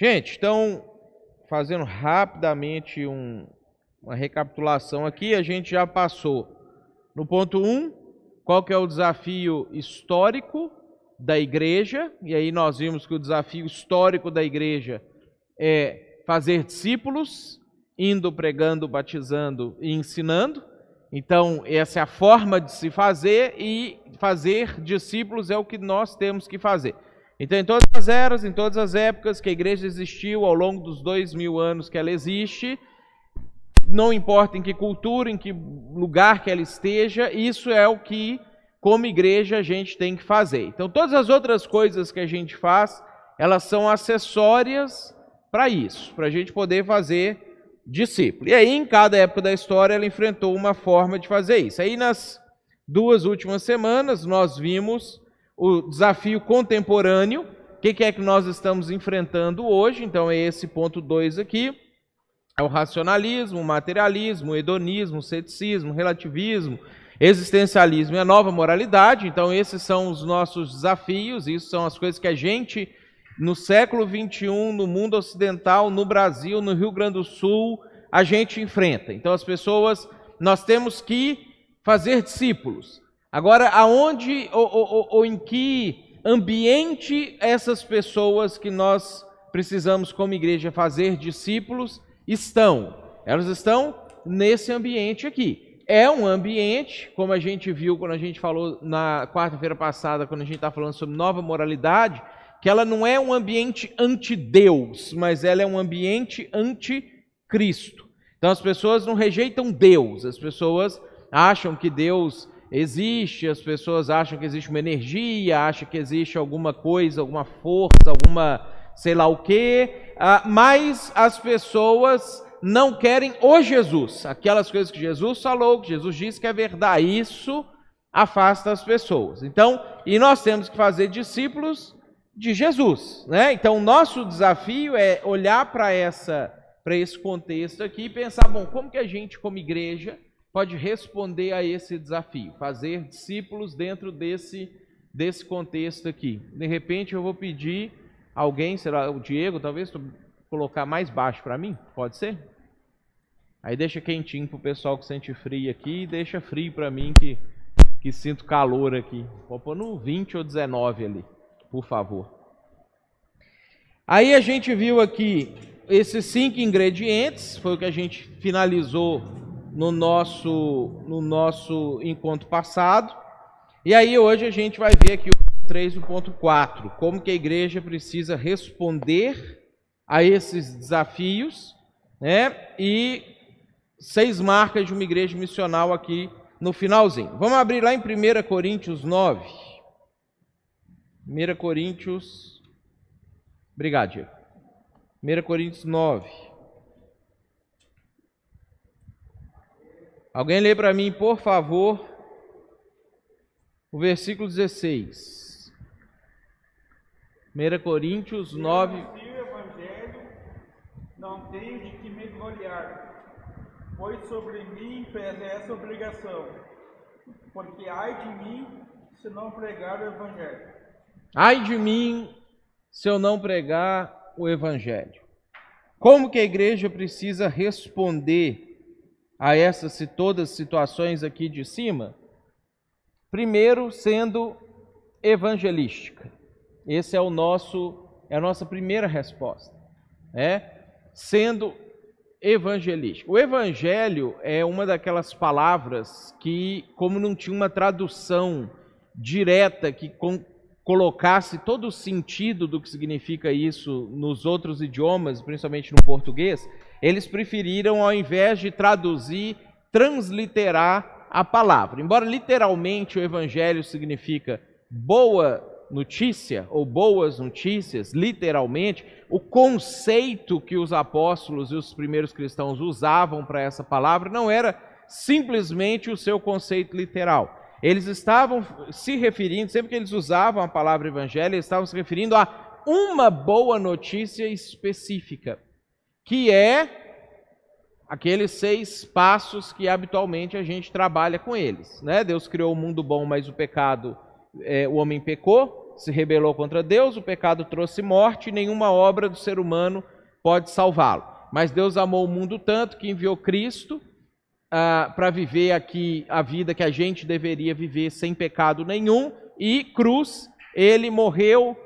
Gente, então, fazendo rapidamente um, uma recapitulação aqui, a gente já passou no ponto 1, um, qual que é o desafio histórico da igreja, e aí nós vimos que o desafio histórico da igreja é fazer discípulos, indo pregando, batizando e ensinando. Então, essa é a forma de se fazer e fazer discípulos é o que nós temos que fazer. Então, em todas as eras, em todas as épocas que a igreja existiu, ao longo dos dois mil anos que ela existe, não importa em que cultura, em que lugar que ela esteja, isso é o que, como igreja, a gente tem que fazer. Então, todas as outras coisas que a gente faz, elas são acessórias para isso, para a gente poder fazer discípulo. E aí, em cada época da história, ela enfrentou uma forma de fazer isso. Aí, nas duas últimas semanas, nós vimos o desafio contemporâneo, o que, que é que nós estamos enfrentando hoje, então é esse ponto 2 aqui, é o racionalismo, o materialismo, o hedonismo, o ceticismo, o relativismo, existencialismo e a nova moralidade, então esses são os nossos desafios, isso são as coisas que a gente, no século 21, no mundo ocidental, no Brasil, no Rio Grande do Sul, a gente enfrenta. Então as pessoas, nós temos que fazer discípulos, Agora, aonde ou, ou, ou, em que ambiente essas pessoas que nós precisamos, como igreja, fazer discípulos estão? Elas estão nesse ambiente aqui. É um ambiente, como a gente viu quando a gente falou na quarta-feira passada, quando a gente está falando sobre nova moralidade, que ela não é um ambiente anti-Deus, mas ela é um ambiente anti-Cristo. Então as pessoas não rejeitam Deus, as pessoas acham que Deus existe, as pessoas acham que existe uma energia, acham que existe alguma coisa, alguma força, alguma sei lá o quê, ah, mas as pessoas não querem o Jesus, aquelas coisas que Jesus falou, que Jesus disse que é verdade, isso afasta as pessoas. Então, e nós temos que fazer discípulos de Jesus, né? Então, o nosso desafio é olhar para essa para esse contexto aqui e pensar, bom, como que a gente como igreja pode responder a esse desafio, fazer discípulos dentro desse, desse contexto aqui. De repente eu vou pedir alguém, será o Diego, talvez colocar mais baixo para mim, pode ser? Aí deixa quentinho para o pessoal que sente frio aqui e deixa frio para mim que, que sinto calor aqui. Vou pôr no 20 ou 19 ali, por favor. Aí a gente viu aqui esses cinco ingredientes, foi o que a gente finalizou no nosso, no nosso encontro passado. E aí hoje a gente vai ver aqui o 3 e o ponto 4, como que a igreja precisa responder a esses desafios, né? E seis marcas de uma igreja missional aqui no finalzinho. Vamos abrir lá em 1 Coríntios 9. 1 Coríntios. Obrigado, Diego. 1 Coríntios 9. Alguém lê para mim, por favor, o versículo 16. 1 Coríntios 9. o evangelho, não tenho de que me gloriar, pois sobre mim pesa essa obrigação, porque ai de mim se não pregar o evangelho. Ai de mim se eu não pregar o evangelho. Como que a igreja precisa responder a essas todas as situações aqui de cima? Primeiro, sendo evangelística. Esse é o nosso é a nossa primeira resposta, é sendo evangelístico. O evangelho é uma daquelas palavras que, como não tinha uma tradução direta que com, colocasse todo o sentido do que significa isso nos outros idiomas, principalmente no português, eles preferiram, ao invés de traduzir, transliterar a palavra. Embora literalmente o evangelho significa boa notícia ou boas notícias, literalmente, o conceito que os apóstolos e os primeiros cristãos usavam para essa palavra não era simplesmente o seu conceito literal. Eles estavam se referindo, sempre que eles usavam a palavra evangelho, eles estavam se referindo a uma boa notícia específica que é aqueles seis passos que habitualmente a gente trabalha com eles. Né? Deus criou o mundo bom, mas o pecado, é, o homem pecou. se rebelou contra Deus, o pecado trouxe morte, e nenhuma obra do ser humano pode salvá-lo. Mas Deus amou o mundo tanto que enviou Cristo ah, para viver aqui a vida que a gente deveria viver sem pecado nenhum, e cruz, ele morreu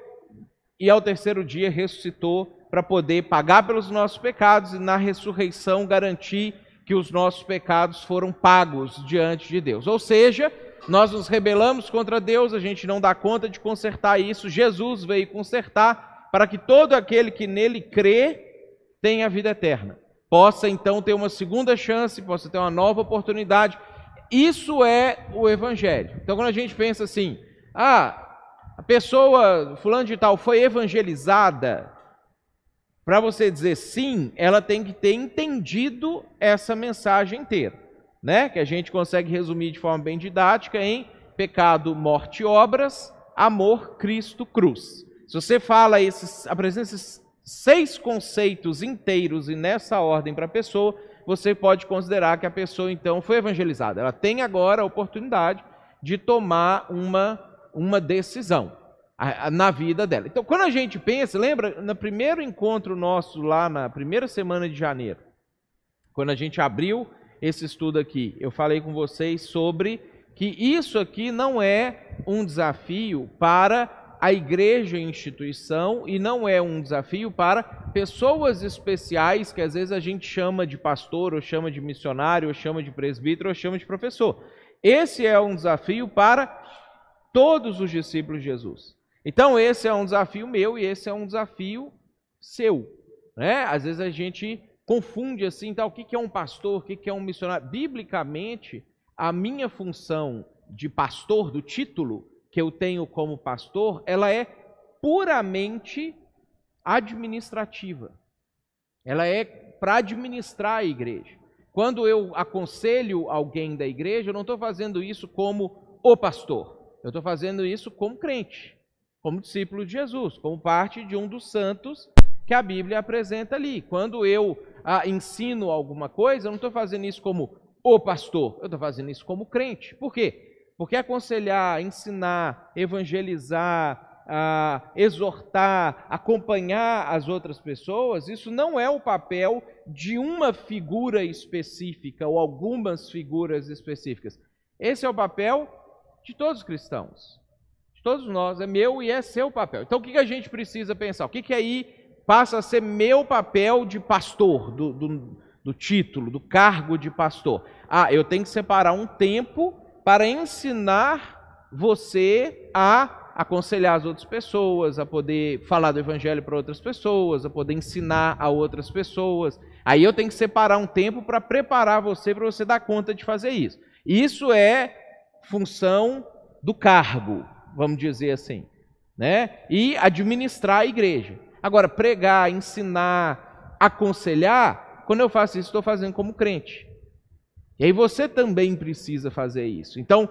e ao terceiro dia ressuscitou para poder pagar pelos nossos pecados e na ressurreição garantir que os nossos pecados foram pagos diante de Deus. Ou seja, nós nos rebelamos contra Deus, a gente não dá conta de consertar isso. Jesus veio consertar para que todo aquele que nele crê tenha vida eterna. Possa então ter uma segunda chance, possa ter uma nova oportunidade. Isso é o evangelho. Então quando a gente pensa assim, ah, a pessoa fulano de tal foi evangelizada, para você dizer sim, ela tem que ter entendido essa mensagem inteira, né? Que a gente consegue resumir de forma bem didática em pecado, morte obras, amor, Cristo, cruz. Se você fala esses, apresenta esses seis conceitos inteiros e nessa ordem para a pessoa, você pode considerar que a pessoa então foi evangelizada. Ela tem agora a oportunidade de tomar uma, uma decisão na vida dela. Então, quando a gente pensa, lembra no primeiro encontro nosso lá na primeira semana de janeiro, quando a gente abriu esse estudo aqui, eu falei com vocês sobre que isso aqui não é um desafio para a igreja instituição e não é um desafio para pessoas especiais que às vezes a gente chama de pastor, ou chama de missionário, ou chama de presbítero, ou chama de professor. Esse é um desafio para todos os discípulos de Jesus. Então, esse é um desafio meu e esse é um desafio seu. Né? Às vezes a gente confunde assim, tá, o que é um pastor, o que é um missionário. Biblicamente, a minha função de pastor, do título que eu tenho como pastor, ela é puramente administrativa. Ela é para administrar a igreja. Quando eu aconselho alguém da igreja, eu não estou fazendo isso como o pastor. Eu estou fazendo isso como crente como discípulo de Jesus, como parte de um dos santos que a Bíblia apresenta ali. Quando eu ah, ensino alguma coisa, eu não estou fazendo isso como o pastor, eu estou fazendo isso como crente. Por quê? Porque aconselhar, ensinar, evangelizar, ah, exortar, acompanhar as outras pessoas, isso não é o papel de uma figura específica ou algumas figuras específicas. Esse é o papel de todos os cristãos todos nós, é meu e é seu papel. Então o que, a gente precisa pensar? O que, que aí passa a ser meu papel de pastor, do, do, do título, do cargo de pastor? Ah, eu tenho que separar um tempo para ensinar você a aconselhar as outras pessoas, a poder falar do evangelho para outras pessoas, a poder ensinar a outras pessoas. Aí eu tenho que separar um tempo para preparar você para você dar conta de fazer isso. Isso é função do cargo vamos dizer assim, né? E administrar a igreja. Agora, pregar, ensinar, aconselhar, quando eu faço isso, estou fazendo como crente. E aí você também precisa fazer isso. Então,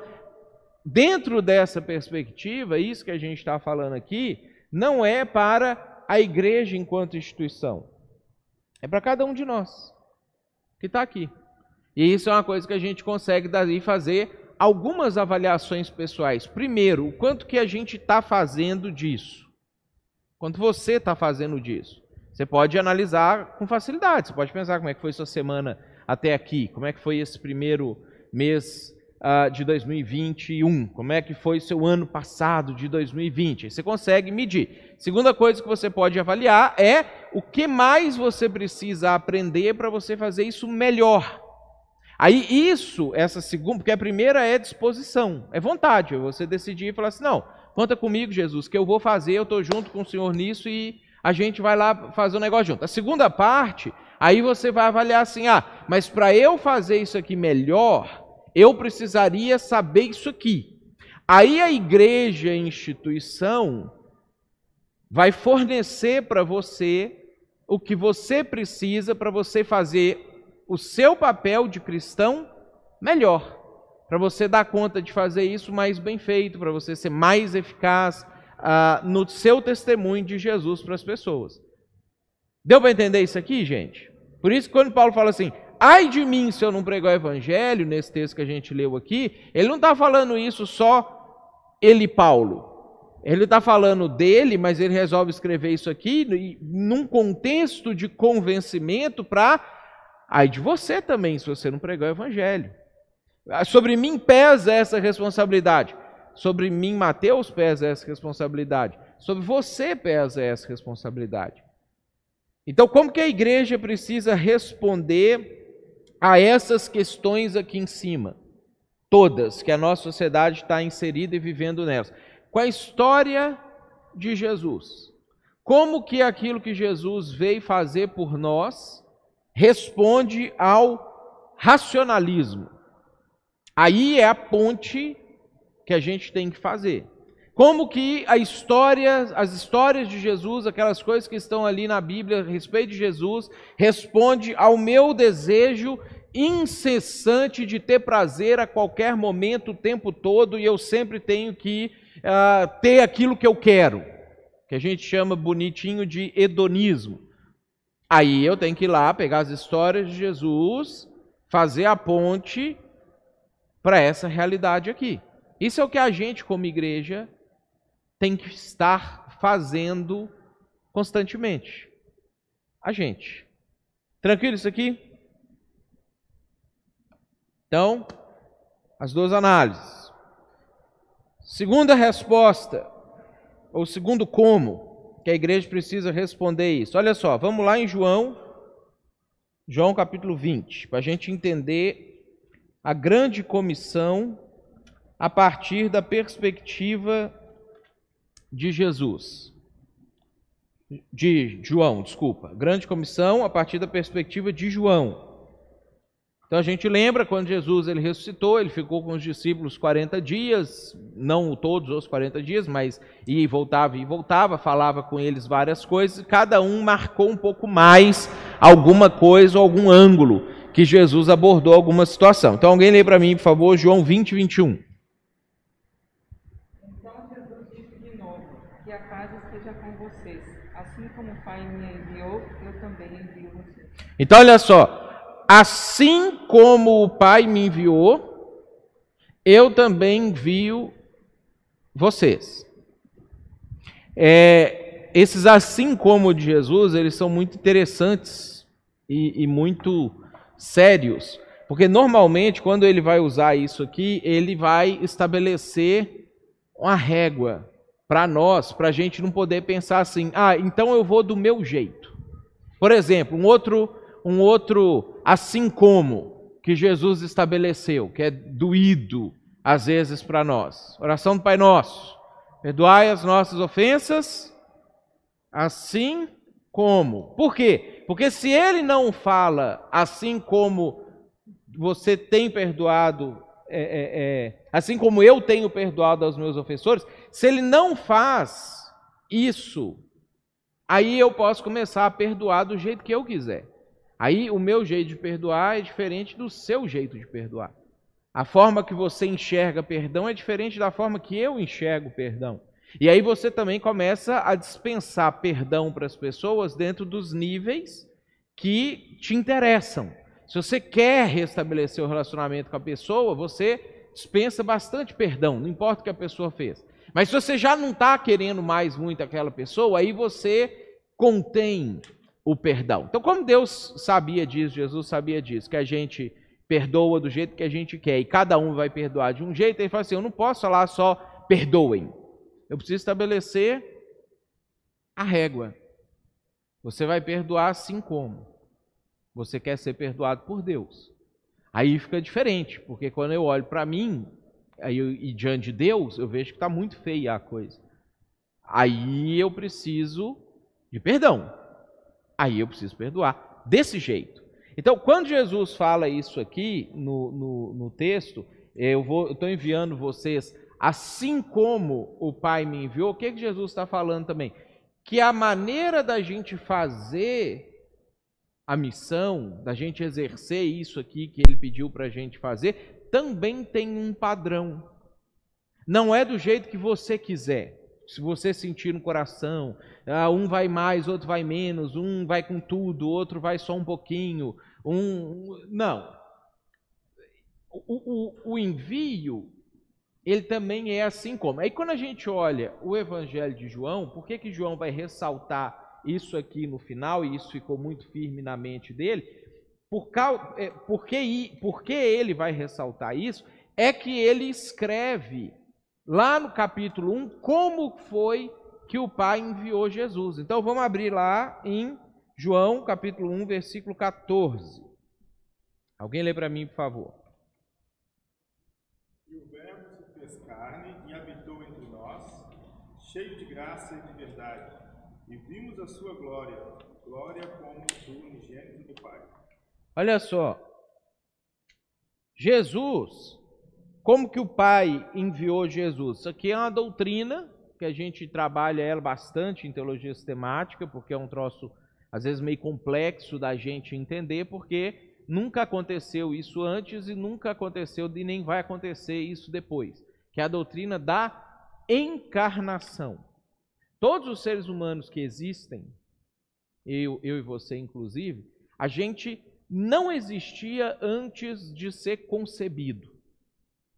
dentro dessa perspectiva, isso que a gente está falando aqui, não é para a igreja enquanto instituição. É para cada um de nós que está aqui. E isso é uma coisa que a gente consegue daí fazer algumas avaliações pessoais. Primeiro, o quanto que a gente está fazendo disso? Quanto você está fazendo disso? Você pode analisar com facilidade. Você pode pensar como é que foi sua semana até aqui, como é que foi esse primeiro mês uh, de 2021, como é que foi seu ano passado de 2020. Você consegue medir. Segunda coisa que você pode avaliar é o que mais você precisa aprender para você fazer isso melhor. Aí isso, essa segunda, porque a primeira é disposição, é vontade, você decidir e falar assim, não, conta comigo, Jesus, que eu vou fazer, eu estou junto com o Senhor nisso e a gente vai lá fazer o um negócio junto. A segunda parte, aí você vai avaliar assim, ah, mas para eu fazer isso aqui melhor, eu precisaria saber isso aqui. Aí a igreja, a instituição, vai fornecer para você o que você precisa para você fazer o seu papel de cristão melhor, para você dar conta de fazer isso mais bem feito, para você ser mais eficaz uh, no seu testemunho de Jesus para as pessoas. Deu para entender isso aqui, gente? Por isso, quando Paulo fala assim, ai de mim se eu não pregar o evangelho, nesse texto que a gente leu aqui, ele não está falando isso só ele, Paulo. ele está falando dele, mas ele resolve escrever isso aqui num contexto de convencimento para aí de você também, se você não pregar o evangelho. Ah, sobre mim pesa essa responsabilidade. Sobre mim, Mateus, pesa essa responsabilidade. Sobre você pesa essa responsabilidade. Então, como que a igreja precisa responder a essas questões aqui em cima? Todas que a nossa sociedade está inserida e vivendo nelas com a história de Jesus. Como que aquilo que Jesus veio fazer por nós responde ao racionalismo? Aí é a ponte que a gente tem que fazer. Como que a história, as histórias de Jesus, aquelas coisas que estão ali na Bíblia a respeito de Jesus, responde ao meu desejo incessante de ter prazer a qualquer momento, o tempo todo, e eu sempre tenho que uh, ter aquilo que eu quero, que a gente chama bonitinho de hedonismo. Aí eu tenho que ir lá pegar as histórias de Jesus, fazer a ponte para essa realidade aqui. Isso é o que a gente, como igreja, tem que estar fazendo constantemente. A gente. Tranquilo isso aqui? Então, as duas análises. Segunda resposta, ou segundo como, que a igreja precisa responder isso. Olha só, vamos lá em João, João capítulo 20, para a gente entender a grande comissão a partir da perspectiva de Jesus. De João, desculpa. Grande comissão a partir da perspectiva de João. Então a gente lembra quando Jesus ele ressuscitou, ele ficou com os discípulos 40 dias, não todos os 40 dias, mas ia e voltava e voltava, falava com eles várias coisas, e cada um marcou um pouco mais alguma coisa, algum ângulo que Jesus abordou alguma situação. Então alguém lê para mim, por favor, João 20, 21. Então Jesus disse de novo: Que a casa esteja com vocês. Assim como o Pai me enviou, eu também envio vocês. Então olha só, Assim como o Pai me enviou, eu também envio vocês. É, esses assim como de Jesus, eles são muito interessantes e, e muito sérios, porque normalmente quando ele vai usar isso aqui, ele vai estabelecer uma régua para nós, para a gente não poder pensar assim, ah, então eu vou do meu jeito. Por exemplo, um outro um outro assim como que Jesus estabeleceu, que é doído às vezes para nós. Oração do Pai Nosso. Perdoai as nossas ofensas, assim como. Por quê? Porque se ele não fala assim como você tem perdoado, é, é, é, assim como eu tenho perdoado aos meus ofensores, se ele não faz isso, aí eu posso começar a perdoar do jeito que eu quiser. Aí o meu jeito de perdoar é diferente do seu jeito de perdoar. A forma que você enxerga perdão é diferente da forma que eu enxergo perdão. E aí você também começa a dispensar perdão para as pessoas dentro dos níveis que te interessam. Se você quer restabelecer o relacionamento com a pessoa, você dispensa bastante perdão, não importa o que a pessoa fez. Mas se você já não está querendo mais muito aquela pessoa, aí você contém o perdão. Então, como Deus sabia disso, Jesus sabia disso, que a gente perdoa do jeito que a gente quer e cada um vai perdoar de um jeito, ele fala assim: eu não posso falar só perdoem. Eu preciso estabelecer a régua. Você vai perdoar assim como você quer ser perdoado por Deus. Aí fica diferente, porque quando eu olho para mim aí eu, e diante de Deus, eu vejo que está muito feia a coisa. Aí eu preciso de perdão. Aí eu preciso perdoar desse jeito. Então, quando Jesus fala isso aqui no, no, no texto, eu estou enviando vocês, assim como o Pai me enviou, o que, que Jesus está falando também? Que a maneira da gente fazer a missão, da gente exercer isso aqui que ele pediu para a gente fazer, também tem um padrão. Não é do jeito que você quiser. Se você sentir no coração, ah, um vai mais, outro vai menos, um vai com tudo, outro vai só um pouquinho, um. Não. O, o, o envio ele também é assim como. Aí quando a gente olha o Evangelho de João, por que, que João vai ressaltar isso aqui no final, e isso ficou muito firme na mente dele? Por é, porque, porque ele vai ressaltar isso? É que ele escreve lá no capítulo 1 como foi que o Pai enviou Jesus. Então vamos abrir lá em João capítulo 1, versículo 14. Alguém lê para mim, por favor. cheio de graça e de verdade, e vimos a sua glória, glória como do unigênito do Pai. Olha só, Jesus, como que o Pai enviou Jesus? Isso aqui é uma doutrina que a gente trabalha ela bastante em teologia sistemática, porque é um troço às vezes meio complexo da gente entender, porque nunca aconteceu isso antes e nunca aconteceu e nem vai acontecer isso depois, que é a doutrina da encarnação. Todos os seres humanos que existem, eu, eu e você inclusive, a gente não existia antes de ser concebido.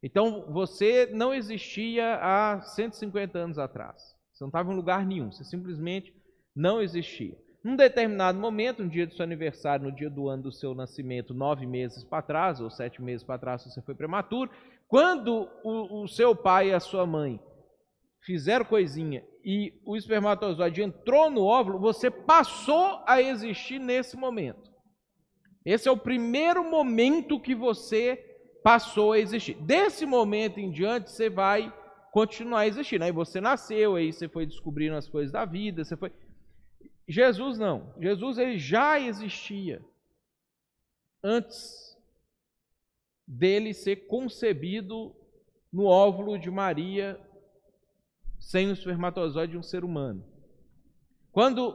Então você não existia há 150 anos atrás. Você não estava em lugar nenhum, você simplesmente não existia. Num determinado momento, no dia do seu aniversário, no dia do ano do seu nascimento, nove meses para trás, ou sete meses para trás, se você foi prematuro, quando o, o seu pai e a sua mãe fizeram coisinha e o espermatozoide entrou no óvulo, você passou a existir nesse momento. Esse é o primeiro momento que você passou a existir. Desse momento em diante, você vai continuar existindo. Aí você nasceu, aí você foi descobrindo as coisas da vida, você foi. Jesus não. Jesus ele já existia antes dele ser concebido no óvulo de Maria sem o espermatozoide de um ser humano. Quando,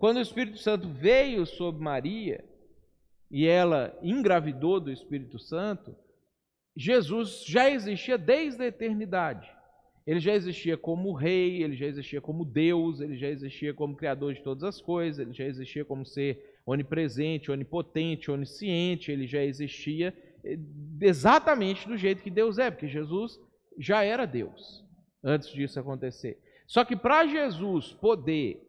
quando o Espírito Santo veio sobre Maria e ela engravidou do Espírito Santo, Jesus já existia desde a eternidade. Ele já existia como rei, ele já existia como Deus, ele já existia como criador de todas as coisas, ele já existia como ser onipresente, onipotente, onisciente, ele já existia eh, exatamente do jeito que Deus é, porque Jesus já era Deus antes disso acontecer. Só que para Jesus poder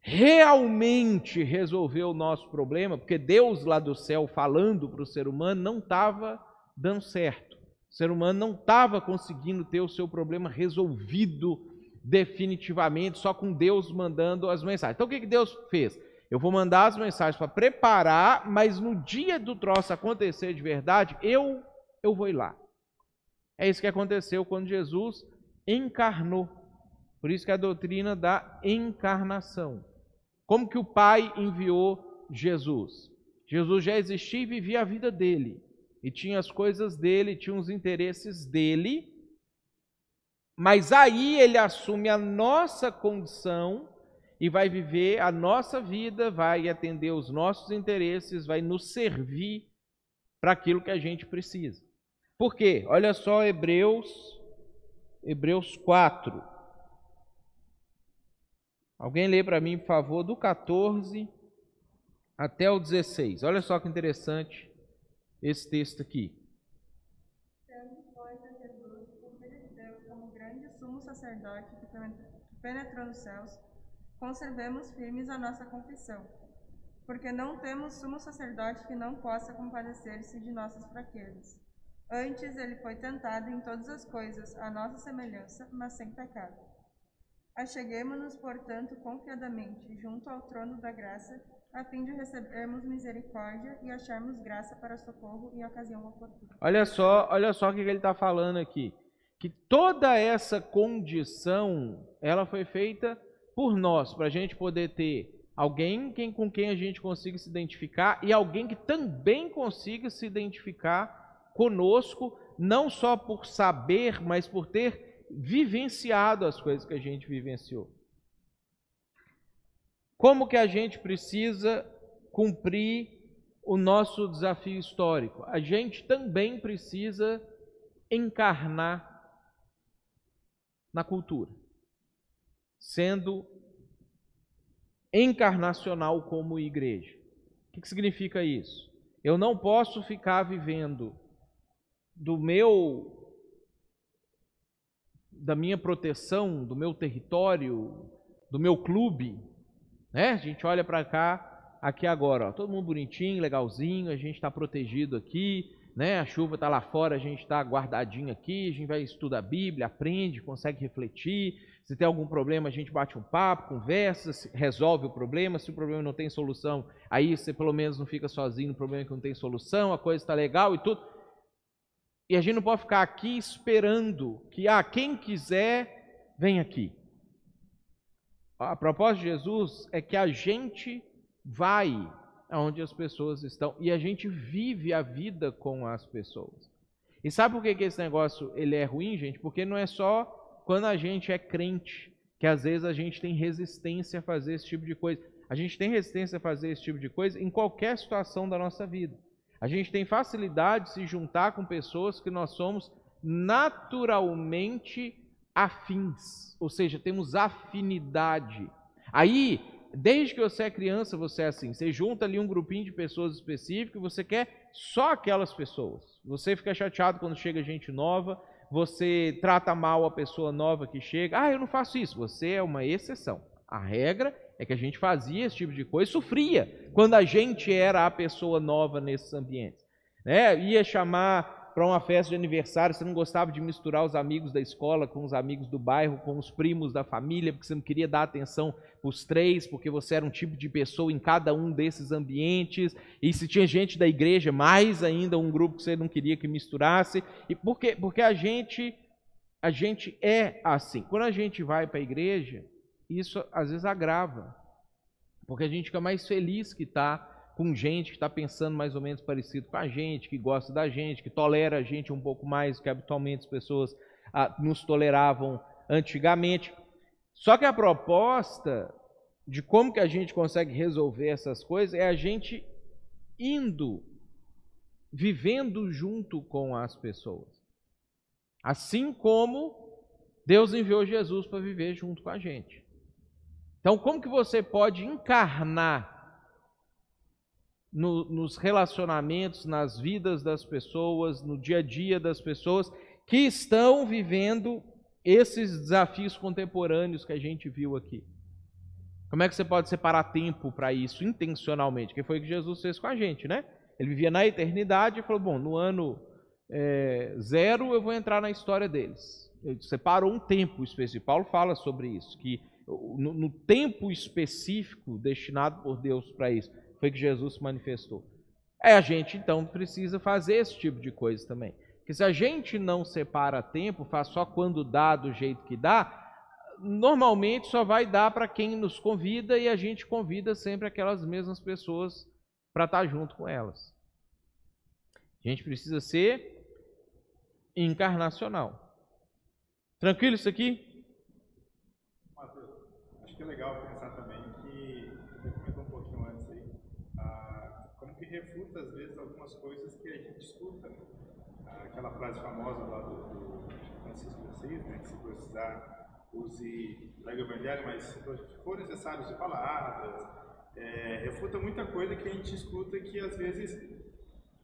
realmente resolver o nosso problema, porque Deus lá do céu falando para o ser humano não estava dando certo. O ser humano não estava conseguindo ter o seu problema resolvido definitivamente, só com Deus mandando as mensagens. Então o que, que Deus fez? Eu vou mandar as mensagens para preparar, mas no dia do troço acontecer de verdade, eu eu vou ir lá. É isso que aconteceu quando Jesus encarnou. Por isso que a doutrina da encarnação. Como que o Pai enviou Jesus? Jesus já existia e vivia a vida dele. E tinha as coisas dele, tinha os interesses dele. Mas aí ele assume a nossa condição e vai viver a nossa vida, vai atender os nossos interesses, vai nos servir para aquilo que a gente precisa. Por quê? Olha só Hebreus Hebreus 4. Alguém lê para mim, por favor, do 14 até o 16. Olha só que interessante esse texto aqui. Tendo, pois, a Jesus, como grande sumo sacerdote que penetrou nos céus, conservemos firmes a nossa confissão. Porque não temos sumo sacerdote que não possa compadecer-se de nossas fraquezas Antes ele foi tentado em todas as coisas, à nossa semelhança, mas sem pecado. Acheguemos-nos, portanto, confiadamente junto ao trono da graça, a fim de recebermos misericórdia e acharmos graça para socorro em ocasião oportuna. Olha só, olha só o que ele está falando aqui. Que toda essa condição, ela foi feita por nós, para a gente poder ter alguém quem, com quem a gente consiga se identificar e alguém que também consiga se identificar conosco, não só por saber, mas por ter vivenciado as coisas que a gente vivenciou. Como que a gente precisa cumprir o nosso desafio histórico? A gente também precisa encarnar na cultura, sendo encarnacional como igreja. O que, significa isso? Eu não posso ficar vivendo do meu da minha proteção, do meu território, do meu clube, né? A gente olha para cá, aqui agora, ó, todo mundo bonitinho, legalzinho, a gente está protegido aqui, né? A chuva está lá fora, a gente está guardadinho aqui, a gente vai estudar a Bíblia, aprende, consegue refletir. Se tem algum problema, a gente bate um papo, conversa, resolve o problema. Se o problema não tem solução, aí você pelo menos não fica sozinho no problema que não tem solução, a coisa está legal e tudo. E a gente não pode ficar aqui esperando que, ah, quem quiser, vem aqui. A proposta de Jesus é que a gente vai aonde as pessoas estão e a gente vive a vida com as pessoas. E sabe por que, esse negócio ele é ruim, gente? Porque não é só quando a gente é crente que às vezes a gente tem resistência a fazer esse tipo de coisa. A gente tem resistência a fazer esse tipo de coisa em qualquer situação da nossa vida. A gente tem facilidade de se juntar com pessoas que nós somos naturalmente afins, ou seja, temos afinidade. Aí desde que você é criança, você é assim. Você junta ali um grupinho de pessoas específicas, você quer só aquelas pessoas. Você fica chateado quando chega gente nova, você trata mal a pessoa nova que chega. Ah, eu não faço isso. Você é uma exceção. A regra é que a gente fazia esse tipo de coisa, sofria quando a gente era a pessoa nova nesses ambientes. Né? Ia chamar para uma festa de aniversário, você não gostava de misturar os amigos da escola com os amigos do bairro, com os primos da família, porque você não queria dar atenção para os três, porque você era um tipo de pessoa em cada um desses ambientes, e se tinha gente da igreja, mais ainda um grupo que você não queria que misturasse, e por quê? Porque a gente, a gente é assim. Quando a gente vai para a igreja, isso às vezes agrava, porque a gente fica mais feliz que está com gente que está pensando mais ou menos parecido com a gente, que gosta da gente, que tolera a gente um pouco mais do que habitualmente as pessoas ah, nos toleravam antigamente. Só que a proposta de como que a gente consegue resolver essas coisas é a gente indo, vivendo junto com as pessoas. Assim como Deus enviou Jesus para viver junto com a gente. Então, como que você pode encarnar no, nos relacionamentos, nas vidas das pessoas, no dia a dia das pessoas que estão vivendo esses desafios contemporâneos que a gente viu aqui. Como é que você pode separar tempo para isso intencionalmente? Que foi o que Jesus fez com a gente, né? Ele vivia na eternidade e falou: bom, no ano é, zero eu vou entrar na história deles. Ele separou um tempo específico. Paulo fala sobre isso, que no, no tempo específico destinado por Deus para isso, foi que Jesus se manifestou. É, a gente então precisa fazer esse tipo de coisa também. Porque se a gente não separa tempo, faz só quando dá do jeito que dá, normalmente só vai dar para quem nos convida e a gente convida sempre aquelas mesmas pessoas para estar tá junto com elas. A gente precisa ser encarnacional. Tranquilo isso aqui? Acho que é legal pensar também refuta, às vezes, algumas coisas que a gente escuta. Aquela frase famosa lá do, do Francisco de Assis, né, que se precisar, use, pregue o evangelho, mas se for necessário, use palavras. É, refuta muita coisa que a gente escuta que, às vezes,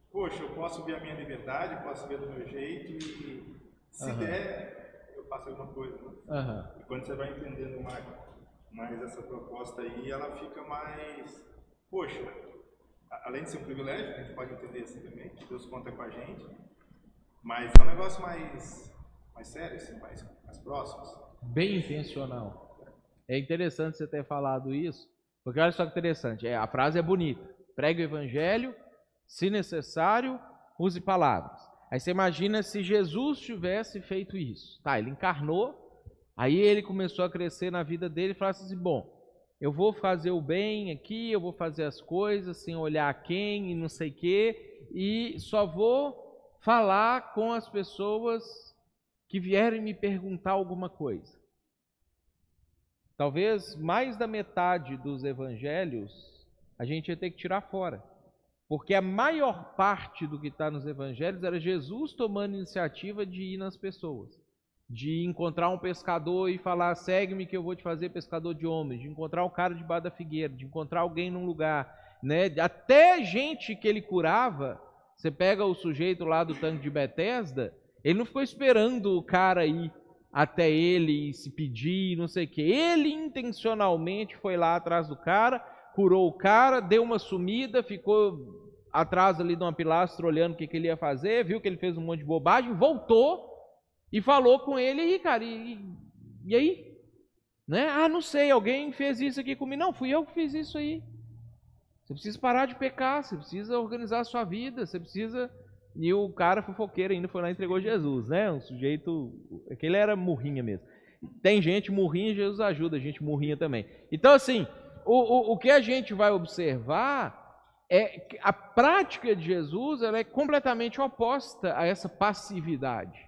poxa, eu posso ver a minha liberdade, posso ver do meu jeito e, se uhum. der, eu faço alguma coisa. Né? Uhum. E quando você vai entendendo mais, mais essa proposta aí, ela fica mais, poxa, além de ser um privilégio, a gente pode entender assim também, que Deus conta com a gente, mas é um negócio mais, mais sério, assim, mais, mais próximo. Bem intencional. É interessante você ter falado isso, porque olha só que interessante, é, a frase é bonita. Pregue o evangelho, se necessário, use palavras. Aí você imagina se Jesus tivesse feito isso. Tá, ele encarnou, aí ele começou a crescer na vida dele e falasse assim, bom, eu vou fazer o bem aqui, eu vou fazer as coisas sem olhar quem e não sei quê, e só vou falar com as pessoas que vierem me perguntar alguma coisa. Talvez mais da metade dos evangelhos a gente ia ter que tirar fora. Porque a maior parte do que está nos evangelhos era Jesus tomando iniciativa de ir nas pessoas de encontrar um pescador e falar, segue-me que eu vou te fazer pescador de homens, de encontrar um cara debaixo da figueira, de encontrar alguém num lugar, né? Até gente que ele curava, você pega o sujeito lá do tanque de Betesda, ele não ficou esperando o cara ir até ele e se pedir, não sei o quê. Ele intencionalmente foi lá atrás do cara, curou o cara, deu uma sumida, ficou atrás ali de uma pilastra olhando o que, que ele ia fazer, viu que ele fez um monte de bobagem, voltou e falou com ele, e cara, e, e aí? Né? Ah, não sei, alguém fez isso aqui comigo. Não, fui eu que fiz isso aí. Você precisa parar de pecar, você precisa organizar a sua vida, você precisa. E o cara fofoqueiro ainda foi lá e entregou Jesus, né? Um sujeito. Aquele era murrinha mesmo. Tem gente murrinha, Jesus ajuda a gente murrinha também. Então, assim, o, o, o que a gente vai observar é que a prática de Jesus ela é completamente oposta a essa passividade.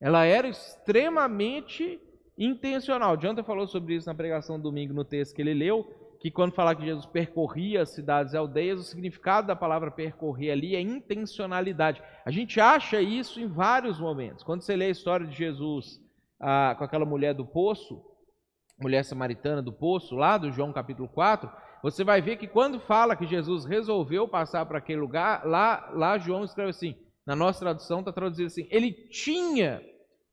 Ela era extremamente intencional. Jonathan falou sobre isso na pregação domingo no texto que ele leu, que quando fala que Jesus percorria cidades e aldeias, o significado da palavra percorrer ali é intencionalidade. A gente acha isso em vários momentos. Quando você lê a história de Jesus ah, com aquela mulher do poço, mulher samaritana do poço, lá do João capítulo 4, você vai ver que quando fala que Jesus resolveu passar para aquele lugar, lá, lá João escreve assim, na nossa tradução está traduzido assim, ele tinha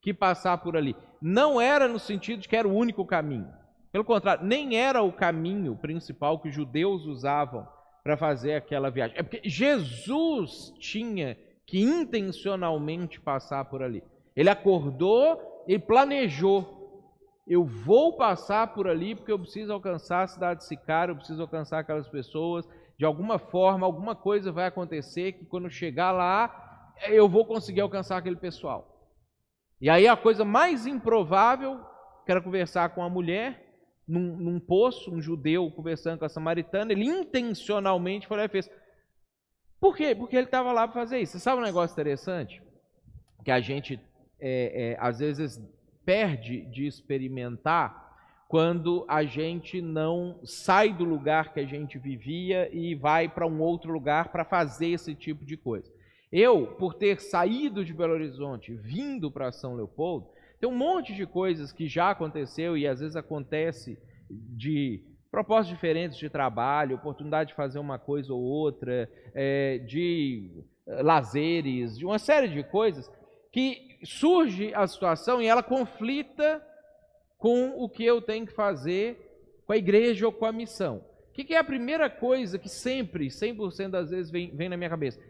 que passar por ali. Não era no sentido de que era o único caminho. Pelo contrário, nem era o caminho principal que os judeus usavam para fazer aquela viagem. É porque Jesus tinha que intencionalmente passar por ali. Ele acordou e planejou. Eu vou passar por ali porque eu preciso alcançar a cidade de Sicário, eu preciso alcançar aquelas pessoas. De alguma forma, alguma coisa vai acontecer que quando chegar lá, eu vou conseguir alcançar aquele pessoal. E aí a coisa mais improvável, que era conversar com a mulher, num, num poço, um judeu conversando com a samaritana, ele intencionalmente foi lá e fez. Por quê? Porque ele estava lá para fazer isso. Você sabe um negócio interessante? Que a gente, é, é, às vezes, perde de experimentar quando a gente não sai do lugar que a gente vivia e vai para um outro lugar para fazer esse tipo de coisa. Eu, por ter saído de Belo Horizonte, vindo para São Leopoldo, tem um monte de coisas que já aconteceu e às vezes acontece de propósitos diferentes de trabalho, oportunidade de fazer uma coisa ou outra, é, de eh, lazeres, de uma série de coisas que surge a situação e ela conflita com o que eu tenho que fazer com a igreja ou com a missão. O que, que é a primeira coisa que sempre, 100% das vezes, vem, vem na minha cabeça?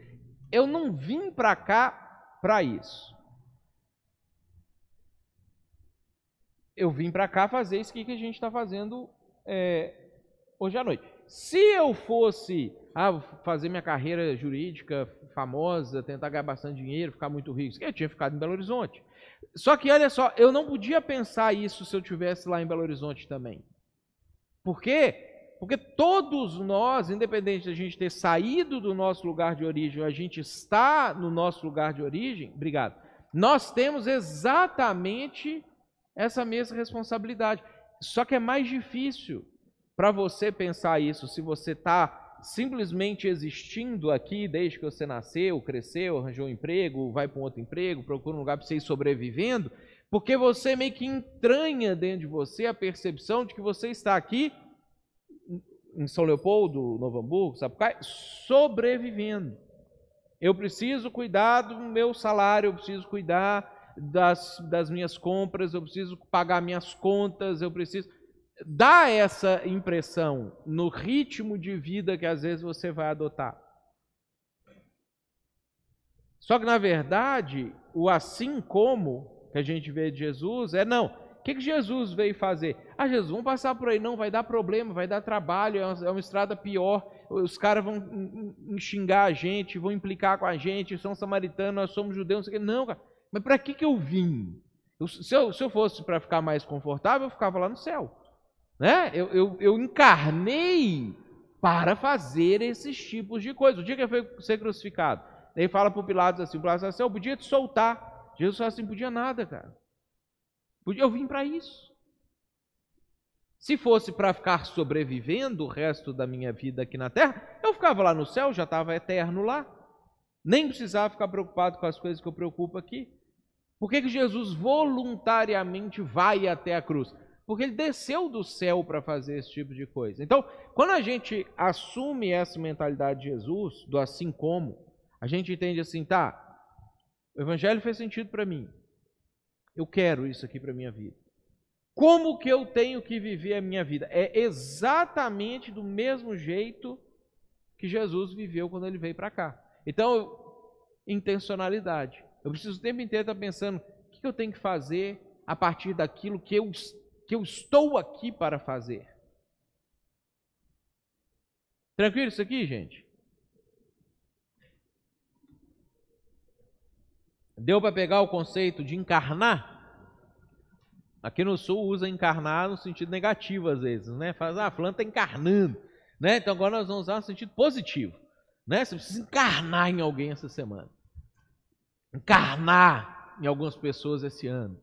Eu não vim para cá para isso. Eu vim para cá fazer isso que a gente está fazendo é, hoje à noite. Se eu fosse ah, fazer minha carreira jurídica famosa, tentar ganhar bastante dinheiro, ficar muito rico, eu tinha ficado em Belo Horizonte. Só que olha só, eu não podia pensar isso se eu tivesse lá em Belo Horizonte também. Por quê? Porque todos nós, independente de a gente ter saído do nosso lugar de origem, a gente está no nosso lugar de origem, obrigado. Nós temos exatamente essa mesma responsabilidade. Só que é mais difícil para você pensar isso se você está simplesmente existindo aqui desde que você nasceu, cresceu, arranjou um emprego, vai para um outro emprego, procura um lugar para você ir sobrevivendo, porque você meio que entranha dentro de você a percepção de que você está aqui em São Leopoldo, Novo Hamburgo, Sapucaí, sobrevivendo. Eu preciso cuidar do meu salário, eu preciso cuidar das, das minhas compras, eu preciso pagar minhas contas, eu preciso. Dá essa impressão no ritmo de vida que às vezes você vai adotar. Só que, na verdade, o assim como que a gente vê de Jesus é não. O que, que Jesus veio fazer? Ah, Jesus, vamos passar por aí. Não, vai dar problema, vai dar trabalho, é uma, é uma estrada pior. Os caras vão xingar a gente, vão implicar com a gente, são samaritanos, nós somos judeus, não sei o. Não, cara. Mas para que, que eu vim? Eu, se, eu, se eu fosse para ficar mais confortável, eu ficava lá no céu. Né? Eu, eu, eu encarnei para fazer esses tipos de coisas. O dia que ele foi ser crucificado, ele fala para o Pilatos assim: Pilatos assim, eu podia te soltar. Jesus fala assim: podia nada, cara. Eu vim para isso. Se fosse para ficar sobrevivendo o resto da minha vida aqui na terra, eu ficava lá no céu, já estava eterno lá. Nem precisava ficar preocupado com as coisas que eu preocupo aqui. Por que, que Jesus voluntariamente vai até a cruz? Porque ele desceu do céu para fazer esse tipo de coisa. Então, quando a gente assume essa mentalidade de Jesus, do assim como, a gente entende assim, tá, o evangelho fez sentido para mim. Eu quero isso aqui para minha vida. Como que eu tenho que viver a minha vida? É exatamente do mesmo jeito que Jesus viveu quando ele veio para cá. Então, intencionalidade. Eu preciso o tempo inteiro estar pensando o que eu tenho que fazer a partir daquilo que eu, que eu estou aqui para fazer. Tranquilo isso aqui, gente? Deu para pegar o conceito de encarnar? Aqui no sul usa encarnar no sentido negativo às vezes, né? Faz, ah, fulano está encarnando, né? Então agora nós vamos usar no sentido positivo, né? Você precisa encarnar em alguém essa semana. Encarnar em algumas pessoas esse ano.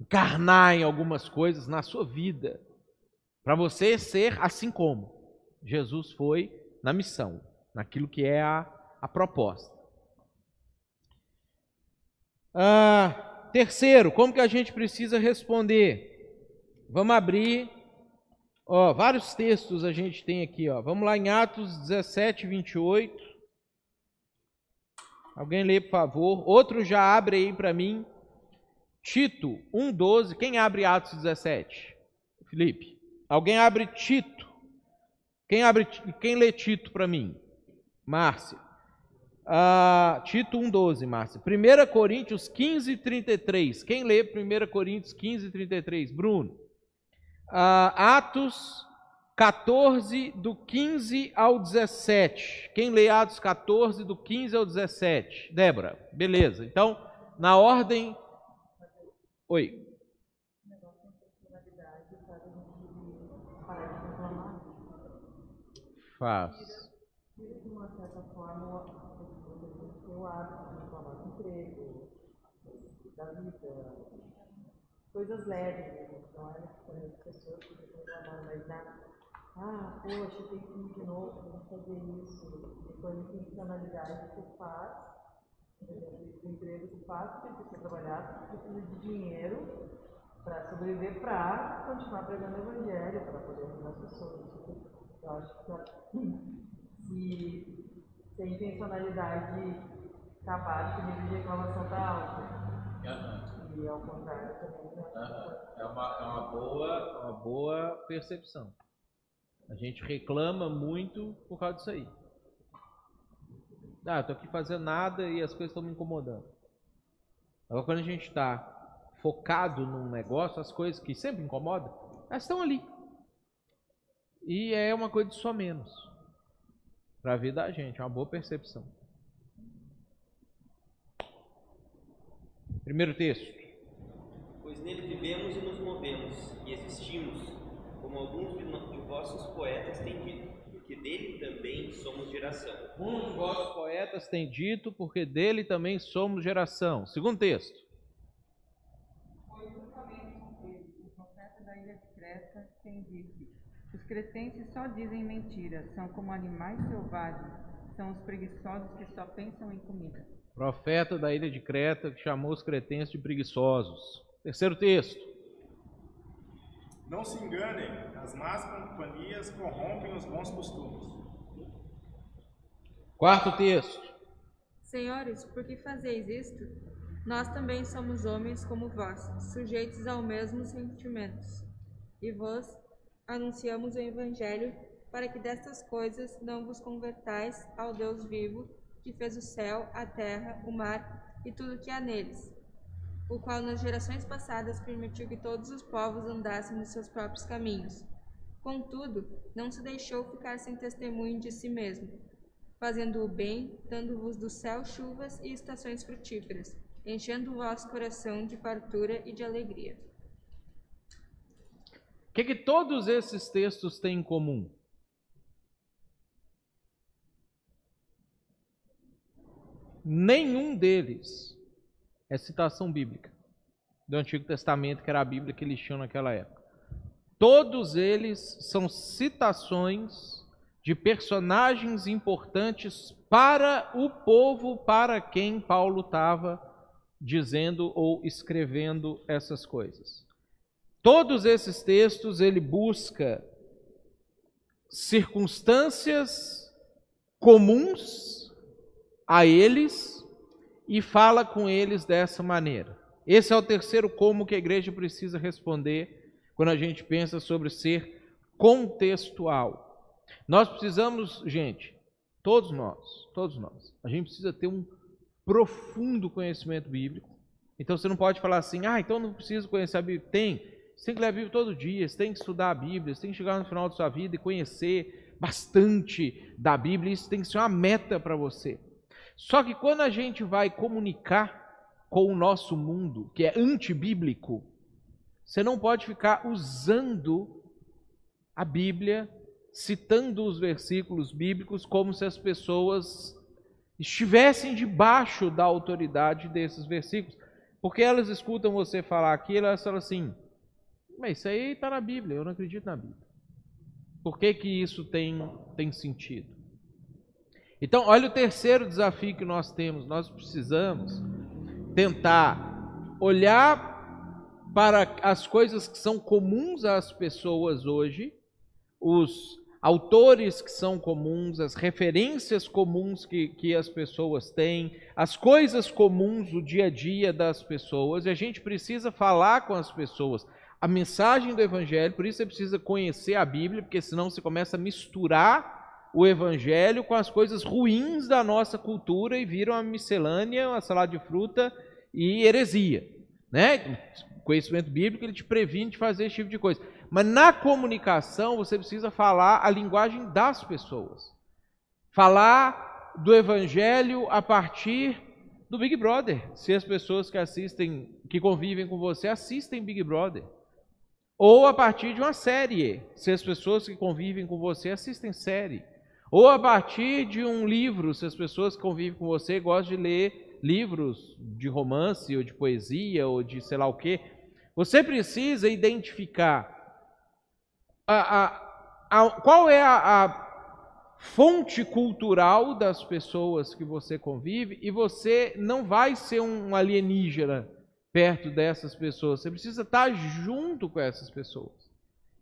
Encarnar em algumas coisas na sua vida. Para você ser assim como Jesus foi na missão, naquilo que é a, a proposta. Ah, terceiro, como que a gente precisa responder? Vamos abrir, ó, vários textos a gente tem aqui, ó. Vamos lá em Atos 17, 28. Alguém lê, por favor. Outro já abre aí para mim. Tito 1:12. Quem abre Atos 17? Felipe. Alguém abre Tito. Quem abre quem lê Tito para mim? Márcia. Ah, Tito 1,12, Márcia. 1 Coríntios 15, 33. Quem lê 1 Coríntios 15, 33? Bruno. Ah, Atos 14, do 15 ao 17. Quem lê Atos 14, do 15 ao 17? Débora, beleza. Então, na ordem. Oi. Faz. De uma certa forma, o hábito de reclamar do emprego, da vida, coisas leves, não é? Quando as pessoas ficam reclamando, mas dá, ah, poxa, tem que ir de novo, tem que fazer isso, depois a intencionalidade que você faz, o emprego que faz, porque precisa trabalhar, precisa de dinheiro para sobreviver, para continuar pregando o evangelho, para poder ajudar as pessoas. Eu acho que se, se a intencionalidade está baixo, o nível de reclamação está alto. Uhum. E ao contrário também. Uhum. É, uma, é uma, boa, uma boa percepção. A gente reclama muito por causa disso aí. Ah, estou aqui fazendo nada e as coisas estão me incomodando. Agora, quando a gente está focado num negócio, as coisas que sempre incomodam, elas estão ali. E é uma coisa de só menos para a vida da gente, é uma boa percepção. Primeiro texto. Pois nele vivemos e nos movemos e existimos, como alguns de, de vossos poetas têm dito, porque dele também somos geração. Alguns de vossos poetas têm dito, porque dele também somos geração. Segundo texto. Pois justamente o profeta da ilha de Creta tem dito: os cretenses só dizem mentiras, são como animais selvagens, são os preguiçosos que só pensam em comida profeta da ilha de Creta, que chamou os cretenses de preguiçosos. Terceiro texto. Não se enganem, as más companhias corrompem os bons costumes. Quarto texto. Senhores, por que fazeis isto? Nós também somos homens como vós, sujeitos aos mesmos sentimentos. E vós anunciamos o Evangelho para que destas coisas não vos convertais ao Deus vivo que fez o céu, a terra, o mar e tudo o que há neles, o qual nas gerações passadas permitiu que todos os povos andassem nos seus próprios caminhos. Contudo, não se deixou ficar sem testemunho de si mesmo, fazendo o bem, dando-vos do céu chuvas e estações frutíferas, enchendo o vosso coração de fartura e de alegria. O que, que todos esses textos têm em comum? nenhum deles é citação bíblica do Antigo Testamento, que era a Bíblia que eles tinham naquela época. Todos eles são citações de personagens importantes para o povo para quem Paulo estava dizendo ou escrevendo essas coisas. Todos esses textos ele busca circunstâncias comuns a eles e fala com eles dessa maneira. Esse é o terceiro como que a igreja precisa responder quando a gente pensa sobre ser contextual. Nós precisamos, gente, todos nós, todos nós, a gente precisa ter um profundo conhecimento bíblico. Então você não pode falar assim, ah, então não preciso conhecer a Bíblia. Tem, você tem que ler a Bíblia todo dia, você tem que estudar a Bíblia, você tem que chegar no final da sua vida e conhecer bastante da Bíblia, isso tem que ser uma meta para você. Só que quando a gente vai comunicar com o nosso mundo, que é antibíblico, você não pode ficar usando a Bíblia, citando os versículos bíblicos como se as pessoas estivessem debaixo da autoridade desses versículos. Porque elas escutam você falar aquilo, elas falam assim: mas isso aí está na Bíblia, eu não acredito na Bíblia. Por que, que isso tem, tem sentido? Então, olha o terceiro desafio que nós temos. Nós precisamos tentar olhar para as coisas que são comuns às pessoas hoje, os autores que são comuns, as referências comuns que, que as pessoas têm, as coisas comuns do dia a dia das pessoas, e a gente precisa falar com as pessoas a mensagem do Evangelho, por isso você precisa conhecer a Bíblia, porque senão você começa a misturar o Evangelho com as coisas ruins da nossa cultura e viram uma miscelânea, uma salada de fruta e heresia. Né? O conhecimento bíblico ele te previne de fazer esse tipo de coisa. Mas na comunicação você precisa falar a linguagem das pessoas. Falar do Evangelho a partir do Big Brother. Se as pessoas que assistem, que convivem com você, assistem Big Brother. Ou a partir de uma série, se as pessoas que convivem com você assistem série. Ou a partir de um livro, se as pessoas que convivem com você gostam de ler livros de romance, ou de poesia, ou de sei lá o quê. Você precisa identificar a, a, a, qual é a fonte cultural das pessoas que você convive e você não vai ser um alienígena perto dessas pessoas, você precisa estar junto com essas pessoas.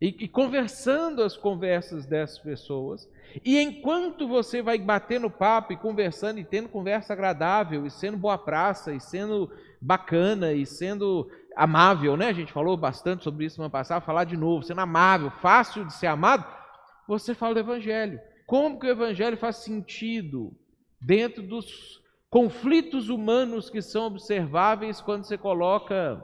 E, e, conversando as conversas dessas pessoas. E enquanto você vai batendo papo e conversando e tendo conversa agradável, e sendo boa praça, e sendo bacana, e sendo amável, né? A gente falou bastante sobre isso no ano passado, falar de novo, sendo amável, fácil de ser amado, você fala do Evangelho. Como que o Evangelho faz sentido dentro dos conflitos humanos que são observáveis quando você coloca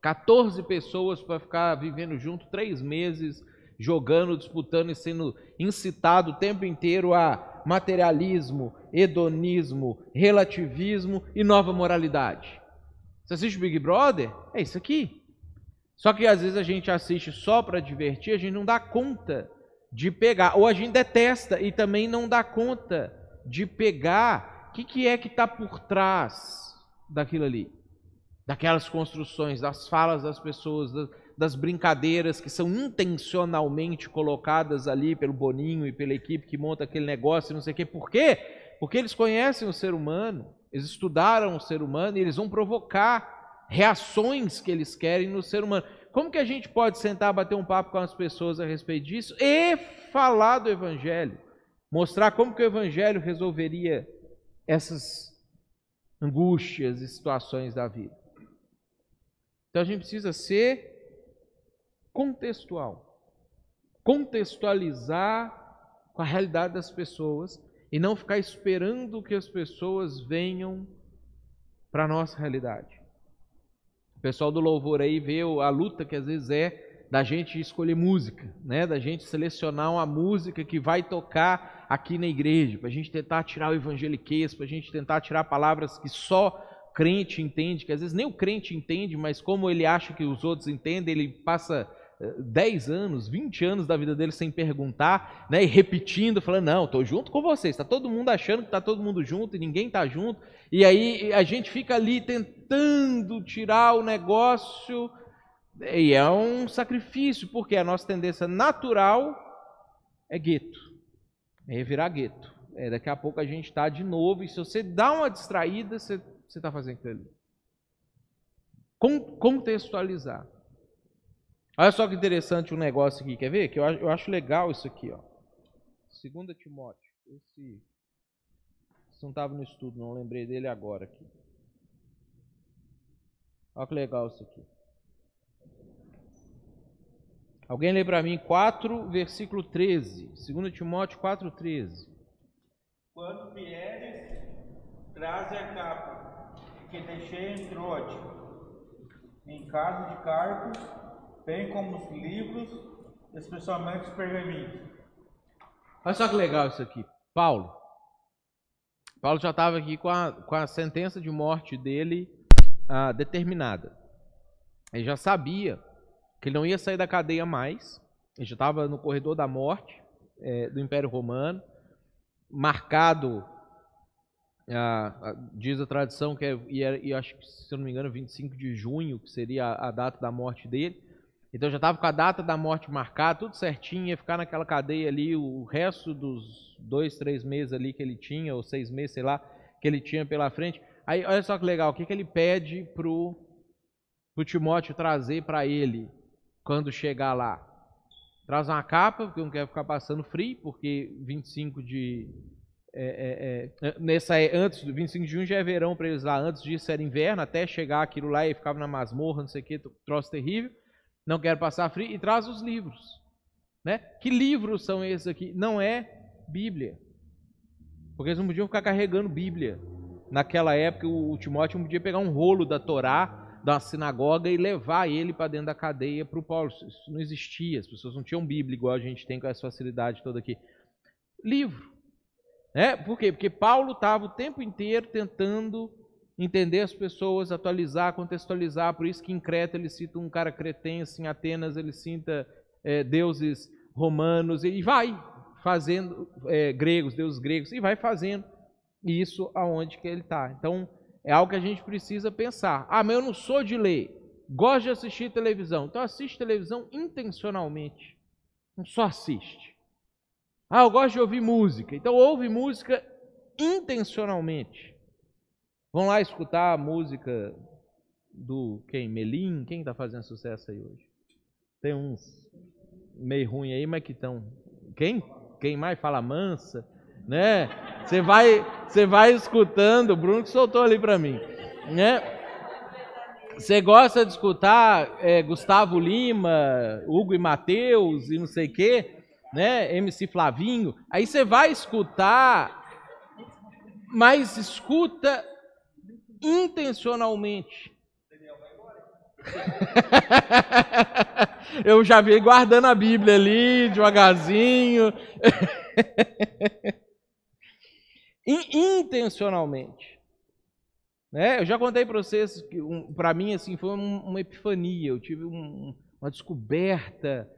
14 pessoas para ficar vivendo junto três meses, jogando, disputando e sendo incitado o tempo inteiro a materialismo, hedonismo, relativismo e nova moralidade. Você assiste Big Brother? É isso aqui. Só que às vezes a gente assiste só para divertir, a gente não dá conta de pegar, ou a gente detesta e também não dá conta de pegar o que, que é que está por trás daquilo ali? Daquelas construções, das falas das pessoas, das, brincadeiras que são intencionalmente colocadas ali pelo Boninho e pela equipe que monta aquele negócio, não sei o quê. Por quê? Porque eles conhecem o ser humano, eles estudaram o ser humano e eles vão provocar reações que eles querem no ser humano. Como que a gente pode sentar, bater um papo com as pessoas a respeito disso e falar do Evangelho? Mostrar como que o Evangelho resolveria essas angústias e situações da vida. Então a gente precisa ser contextual. Contextualizar com a realidade das pessoas e não ficar esperando que as pessoas venham para a nossa realidade. O pessoal do louvor aí vê a luta que às vezes é da gente escolher música, né? da gente selecionar uma música que vai tocar aqui na igreja, para a gente tentar tirar o evangeliquez, para a gente tentar tirar palavras que só crente entende, que às vezes nem o crente entende, mas como ele acha que os outros entendem, ele passa 10 eh, anos, 20 anos da vida dele sem perguntar, né, e repetindo, falando, não, estou junto com vocês, está todo mundo achando que está todo mundo junto e ninguém está junto, e aí a gente fica ali tentando tirar o negócio e é um sacrifício, porque a nossa tendência natural é gueto, é virar gueto. É, daqui a pouco a gente está de novo, e se você dá uma distraída, você está fazendo aquilo ali. contextualizar. Olha só que interessante um negócio aqui, quer ver? Que eu acho legal isso aqui, ó. 2 Timóteo. Esse, esse não estava no estudo, não lembrei dele agora aqui. Olha que legal isso aqui. Alguém lê para mim 4, versículo 13. 2 Timóteo 4, 13. Quando vieres, traze a capa, que deixei Troade, em casa de Carpos, bem como os livros, especialmente os pergaminhos. Olha só que legal isso aqui. Paulo. Paulo já estava aqui com a, com a sentença de morte dele ah, determinada. Ele já sabia que ele não ia sair da cadeia mais. Ele já estava no corredor da morte é, do Império Romano, marcado, ah, ah, diz a tradição que é, e, era, e acho que, se eu não me engano, 25 de junho, que seria a, a data da morte dele. Então já estava com a data da morte marcada, tudo certinho, ia ficar naquela cadeia ali o resto dos dois, três meses ali que ele tinha, ou seis meses, sei lá, que ele tinha pela frente. Aí olha só que legal, o que, que ele pede pro, pro Timóteo trazer para ele quando chegar lá? Traz uma capa, porque não quer ficar passando frio, porque 25 de. É, é, é, nessa antes do 25 de junho já é verão para eles lá, antes disso era inverno, até chegar aquilo lá e ficava na masmorra, não sei o que, troço terrível não quero passar frio, e traz os livros. Né? Que livros são esses aqui? Não é Bíblia. Porque eles não podiam ficar carregando Bíblia. Naquela época, o Timóteo não podia pegar um rolo da Torá, da sinagoga, e levar ele para dentro da cadeia para o Paulo. Isso não existia, as pessoas não tinham Bíblia igual a gente tem com essa facilidade toda aqui. Livro. É, por quê? Porque Paulo estava o tempo inteiro tentando entender as pessoas, atualizar, contextualizar. Por isso que em Creta ele cita um cara cretense, em Atenas ele cita é, deuses romanos e vai fazendo é, gregos, deuses gregos e vai fazendo isso aonde que ele está. Então é algo que a gente precisa pensar. Ah, mas eu não sou de ler, gosto de assistir televisão. Então assiste televisão intencionalmente, não só assiste. Ah, eu gosto de ouvir música. Então ouve música intencionalmente. Vão lá escutar a música do quem? Melim? Quem está fazendo sucesso aí hoje? Tem uns meio ruim aí, mas que estão. Quem? Quem mais fala mansa? Né? Você vai, você vai escutando, o Bruno que soltou ali para mim. Né? Você gosta de escutar é, Gustavo Lima, Hugo e Mateus e não sei o quê, né? MC Flavinho. Aí você vai escutar, mas escuta intencionalmente. Eu já vi guardando a Bíblia ali, devagarzinho. Intencionalmente. Né? Eu já contei para vocês que, um, para mim, assim, foi uma epifania. Eu tive um, uma descoberta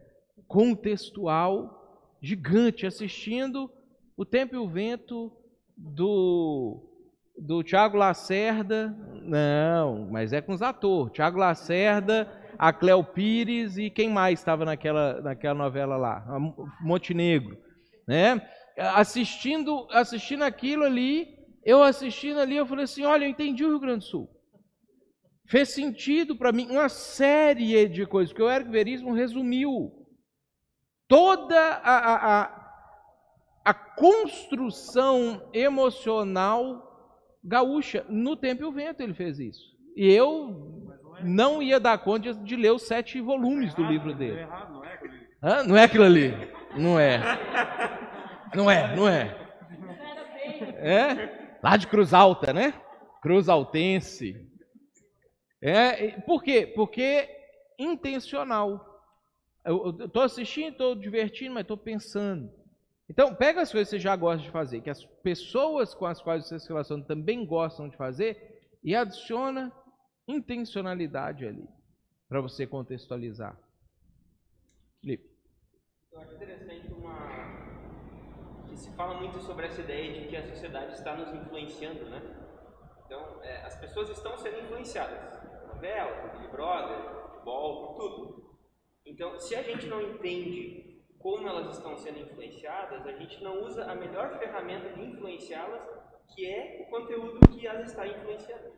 contextual gigante assistindo o Tempo e o Vento do do Tiago Lacerda, não, mas é com os atores. Tiago Lacerda, a Cléo Pires e quem mais estava naquela, naquela novela lá? Montenegro, né? Assistindo, assistindo aquilo ali, eu assistindo ali, eu falei assim, olha, eu entendi o Rio Grande do Sul. Fez sentido para mim uma série de coisas, que o Eric Veríssimo resumiu. Toda a, a, a, construção emocional gaúcha. No Tempo e o Vento ele fez isso. E eu não ia dar conta de ler os sete volumes do livro dele. Não é aquilo ali. Não é. Não é, não é. É? Lá de Cruz Alta, né? Cruz Altense. É, por quê? Porque intencional. Eu estou assistindo, estou divertindo, mas estou pensando. Então, pega as coisas que você já gosta de fazer, que as pessoas com as quais você se relaciona também gostam de fazer, e adiciona intencionalidade ali, para você contextualizar. Felipe. Eu acho interessante uma. que se fala muito sobre essa ideia de que a sociedade está nos influenciando, né? Então, é, as pessoas estão sendo influenciadas. Novela, Big Brother, futebol, tudo. Então, se a gente não entende como elas estão sendo influenciadas, a gente não usa a melhor ferramenta de influenciá-las, que é o conteúdo que elas está influenciando.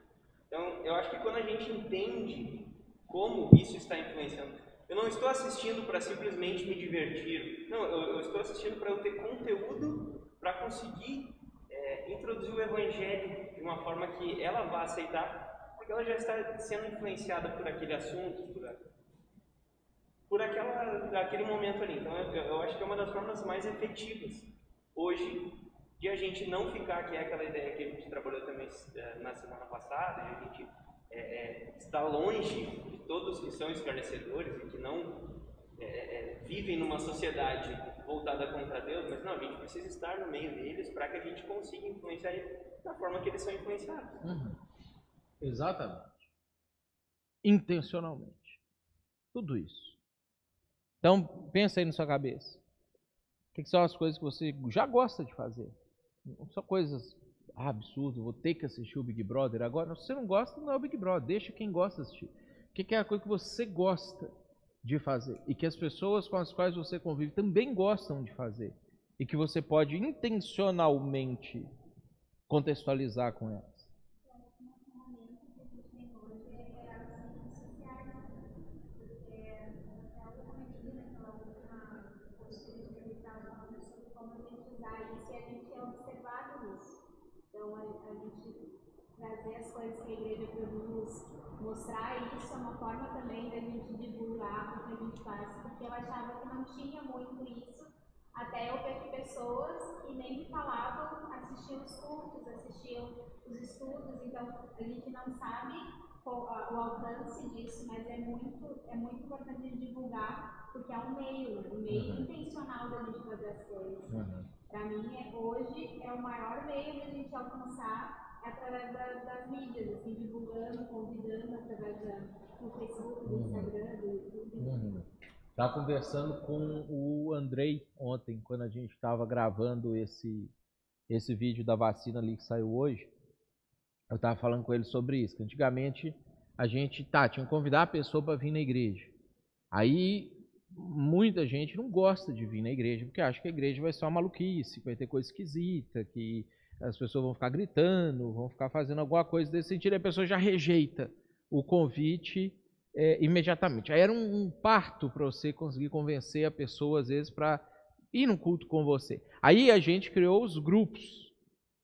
Então, eu acho que quando a gente entende como isso está influenciando, eu não estou assistindo para simplesmente me divertir, não, eu, eu estou assistindo para eu ter conteúdo para conseguir é, introduzir o Evangelho de uma forma que ela vá aceitar porque ela já está sendo influenciada por aquele assunto, por, a- por aquela, aquele momento ali. Então, eu, eu acho que é uma das formas mais efetivas hoje de a gente não ficar, que é aquela ideia que a gente trabalhou também eh, na semana passada, de a gente é, é, está longe de todos que são esclarecedores e que não é, vivem numa sociedade voltada contra Deus, mas não, a gente precisa estar no meio deles para que a gente consiga influenciar eles da forma que eles são influenciados. Exatamente. Intencionalmente. Tudo isso. Então, pensa aí na sua cabeça. O que, são as coisas que você já gosta de fazer? Não são coisas ah, absurdas, vou ter que assistir o Big Brother agora. Se você não gosta, não é o Big Brother. Deixa quem gosta assistir. O que, é a coisa que você gosta de fazer? E que as pessoas com as quais você convive também gostam de fazer. E que você pode intencionalmente contextualizar com elas. Então, a, a gente trazer as coisas que a igreja produz, mostrar isso é uma forma também da gente que faz, porque eu achava que não tinha muito isso, até eu ver pessoas que nem me falavam, assistiam os cultos, assistiam os estudos, então a gente não sabe o alcance disso, mas é muito, é muito importante divulgar, porque é um meio, um meio intencional da gente fazer as coisas. Para mim, é, hoje é o maior meio da gente alcançar é através da- das mídias, assim, divulgando, convidando através da, do Facebook, do Instagram, do YouTube. Estava conversando com o Andrei ontem, quando a gente estava gravando esse, esse vídeo da vacina ali que saiu hoje. Eu estava falando com ele sobre isso. Que antigamente a gente tá, tinha que convidar a pessoa para vir na igreja. Aí muita gente não gosta de vir na igreja, porque acha que a igreja vai ser uma maluquice, que vai ter coisa esquisita, que as pessoas vão ficar gritando, vão ficar fazendo alguma coisa desse sentido, e a pessoa já rejeita o convite é, imediatamente. Aí era um, um parto para você conseguir convencer a pessoa, às vezes, para ir no culto com você. Aí a gente criou os grupos,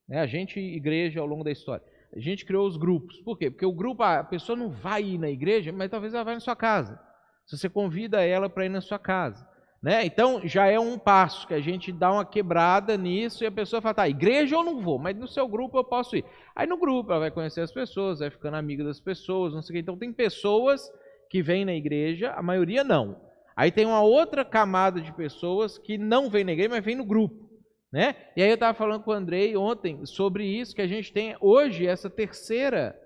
né? a gente, igreja, ao longo da história. A gente criou os grupos. Por quê? Porque o grupo, a pessoa não vai ir na igreja, mas talvez ela vá na sua casa. Se você convida ela para ir na sua casa. Né? Então já é um passo que a gente dá uma quebrada nisso e a pessoa fala, tá, igreja eu não vou, mas no seu grupo eu posso ir. Aí no grupo ela vai conhecer as pessoas, vai ficando amiga das pessoas, não sei o que. Então tem pessoas que vêm na igreja, a maioria não. Aí tem uma outra camada de pessoas que não vêm na igreja, mas vêm no grupo. Né? E aí eu estava falando com o Andrei ontem sobre isso, que a gente tem hoje essa terceira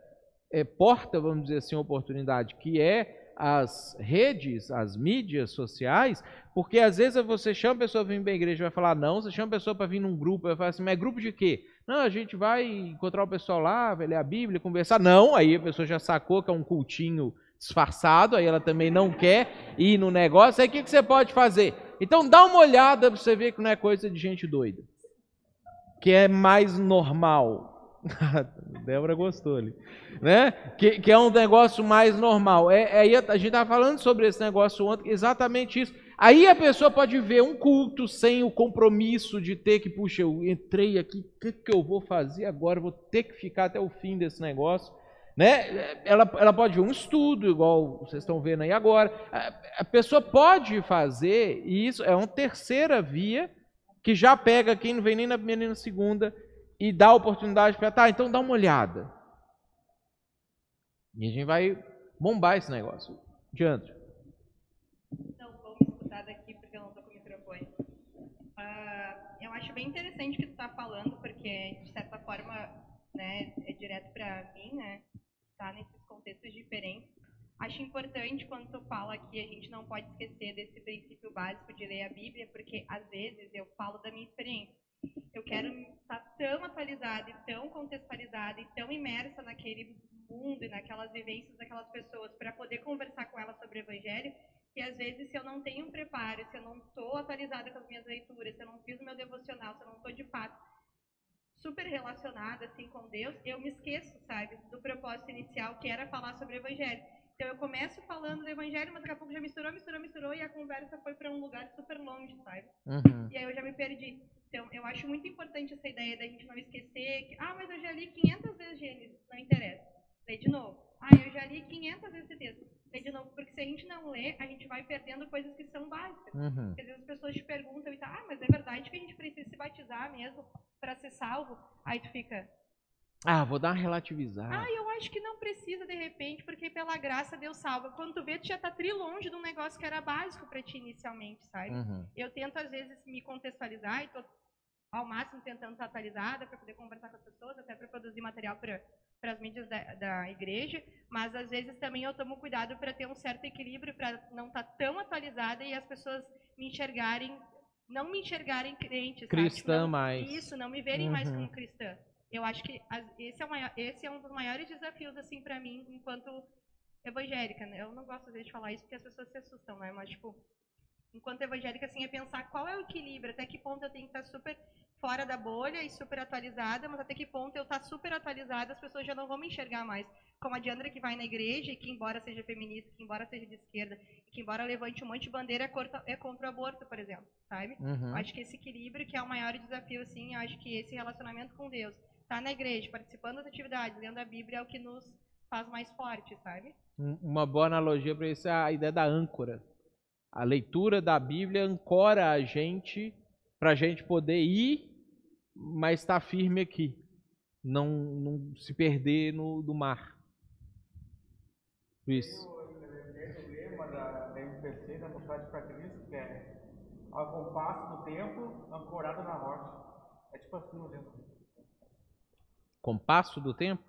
eh, porta, vamos dizer assim, oportunidade, que é as redes, as mídias sociais, porque às vezes você chama a pessoa para vir para a igreja e vai falar não, você chama a pessoa para vir num grupo, vai falar assim, mas é grupo de quê? Não, a gente vai encontrar o pessoal lá, vai ler a Bíblia, conversar. Não, aí a pessoa já sacou que é um cultinho disfarçado, aí ela também não quer ir no negócio, aí o que, que você pode fazer? Então dá uma olhada para você ver que não é coisa de gente doida. Que é mais normal. Débora gostou ali. Né? Que, que é um negócio mais normal. É, aí a gente estava falando sobre esse negócio ontem, exatamente isso. Aí a pessoa pode ver um culto sem o compromisso de ter que, puxa, eu entrei aqui, o que, que eu vou fazer agora? Vou ter que ficar até o fim desse negócio. Né? Ela, ela pode um estudo, igual vocês estão vendo aí agora. A, a pessoa pode fazer isso, é uma terceira via que já pega quem não vem nem na primeira nem na segunda e dá a oportunidade para, tá, então dá uma olhada. E a gente vai bombar esse negócio. Diante. Vamos escutar daqui porque eu não com o microfone. Ah, eu acho bem interessante o que tu está falando, porque, de certa forma, né, é direto para mim, né, tá nesses contextos diferentes. Acho importante quando tu fala que a gente não pode esquecer desse princípio básico de ler a Bíblia, porque, às vezes, eu falo da minha experiência. Eu quero estar tão atualizada e tão contextualizada e tão imersa naquele mundo e naquelas vivências daquelas pessoas para poder conversar com elas sobre o Evangelho, que às vezes se eu não tenho um preparo, se eu não estou atualizada com as minhas leituras, se eu não fiz o meu devocional, se eu não estou de fato super relacionada assim com Deus, eu me esqueço, sabe, do propósito inicial que era falar sobre o Evangelho. Então eu começo falando do Evangelho, mas daqui a pouco já misturou, misturou, misturou e a conversa foi para um lugar super longe, sabe? Uhum. E aí eu já me perdi. Então, eu acho muito importante essa ideia da gente não esquecer que, ah, mas eu já li 500 vezes Gênesis, não interessa. Lê de novo. Ah, eu já li 500 vezes esse texto. Lê de novo. Porque se a gente não lê, a gente vai perdendo coisas que são básicas. Uhum. Porque às vezes as pessoas te perguntam e tá, ah, mas é verdade que a gente precisa se batizar mesmo para ser salvo? Aí tu fica, Ah, vou dar uma relativizada. ah, eu acho que não precisa de repente, porque pela graça Deus salva. Quando tu vê, tu já tá tri longe de um negócio que era básico para ti inicialmente, sabe? Uhum. Eu tento às vezes me contextualizar e tô ao máximo tentando estar atualizada para poder conversar com as pessoas, até para produzir material para as mídias da, da igreja, mas às vezes também eu tomo cuidado para ter um certo equilíbrio, para não estar tão atualizada e as pessoas me enxergarem, não me enxergarem crente? Cristã Tipo, não- mais. Isso, não me verem mais Uhum. como cristã. Eu acho que esse é, maior, esse é um dos maiores desafios assim para mim enquanto evangélica. Né? Eu não gosto às vezes de falar isso porque as pessoas se assustam, né? Mas tipo, enquanto evangélica assim é pensar qual é o equilíbrio, até que ponto eu tenho que estar super fora da bolha e super atualizada, mas até que ponto eu estar super atualizada, as pessoas já não vão me enxergar mais. Como a Diandra que vai na igreja e que embora seja feminista, que embora seja de esquerda, que embora levante um monte de bandeira é contra, é contra o aborto, por exemplo, sabe? Uhum. Acho que esse equilíbrio que é o maior desafio, assim, eu acho que esse relacionamento com Deus, tá na igreja, participando das atividades, lendo a Bíblia é o que nos faz mais forte, sabe? Um- Uma boa analogia para isso é a ideia da âncora. A leitura da Bíblia ancora a gente para a gente poder ir, mas estar firme aqui. Não, não se perder no do mar. Isso. Esse lema da, da MPC, da Mocidade para Cristo, que é ao compasso do tempo, ancorado na rocha. É tipo assim o lema. Compasso do tempo?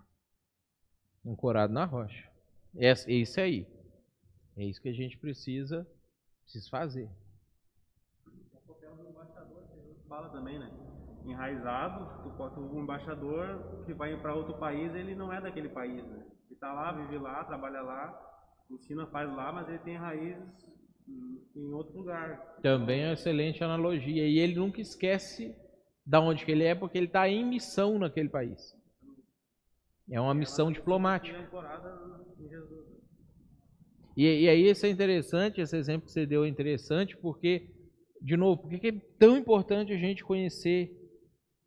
Ancorado na rocha. É é isso aí. É isso que a gente precisa, precisa fazer. O papel do embaixador, fala também, né? Enraizado, tu pode- o embaixador que vai para outro país, ele não é daquele país, né? Ele está lá, vive lá, trabalha lá, ensina, faz lá, mas ele tem raízes em outro lugar. Também é uma excelente analogia. E ele nunca esquece da onde que ele é, porque ele está em missão naquele país. É uma missão diplomática. E. E, aí isso é interessante, esse exemplo que você deu é interessante, porque, de novo, por que é tão importante a gente conhecer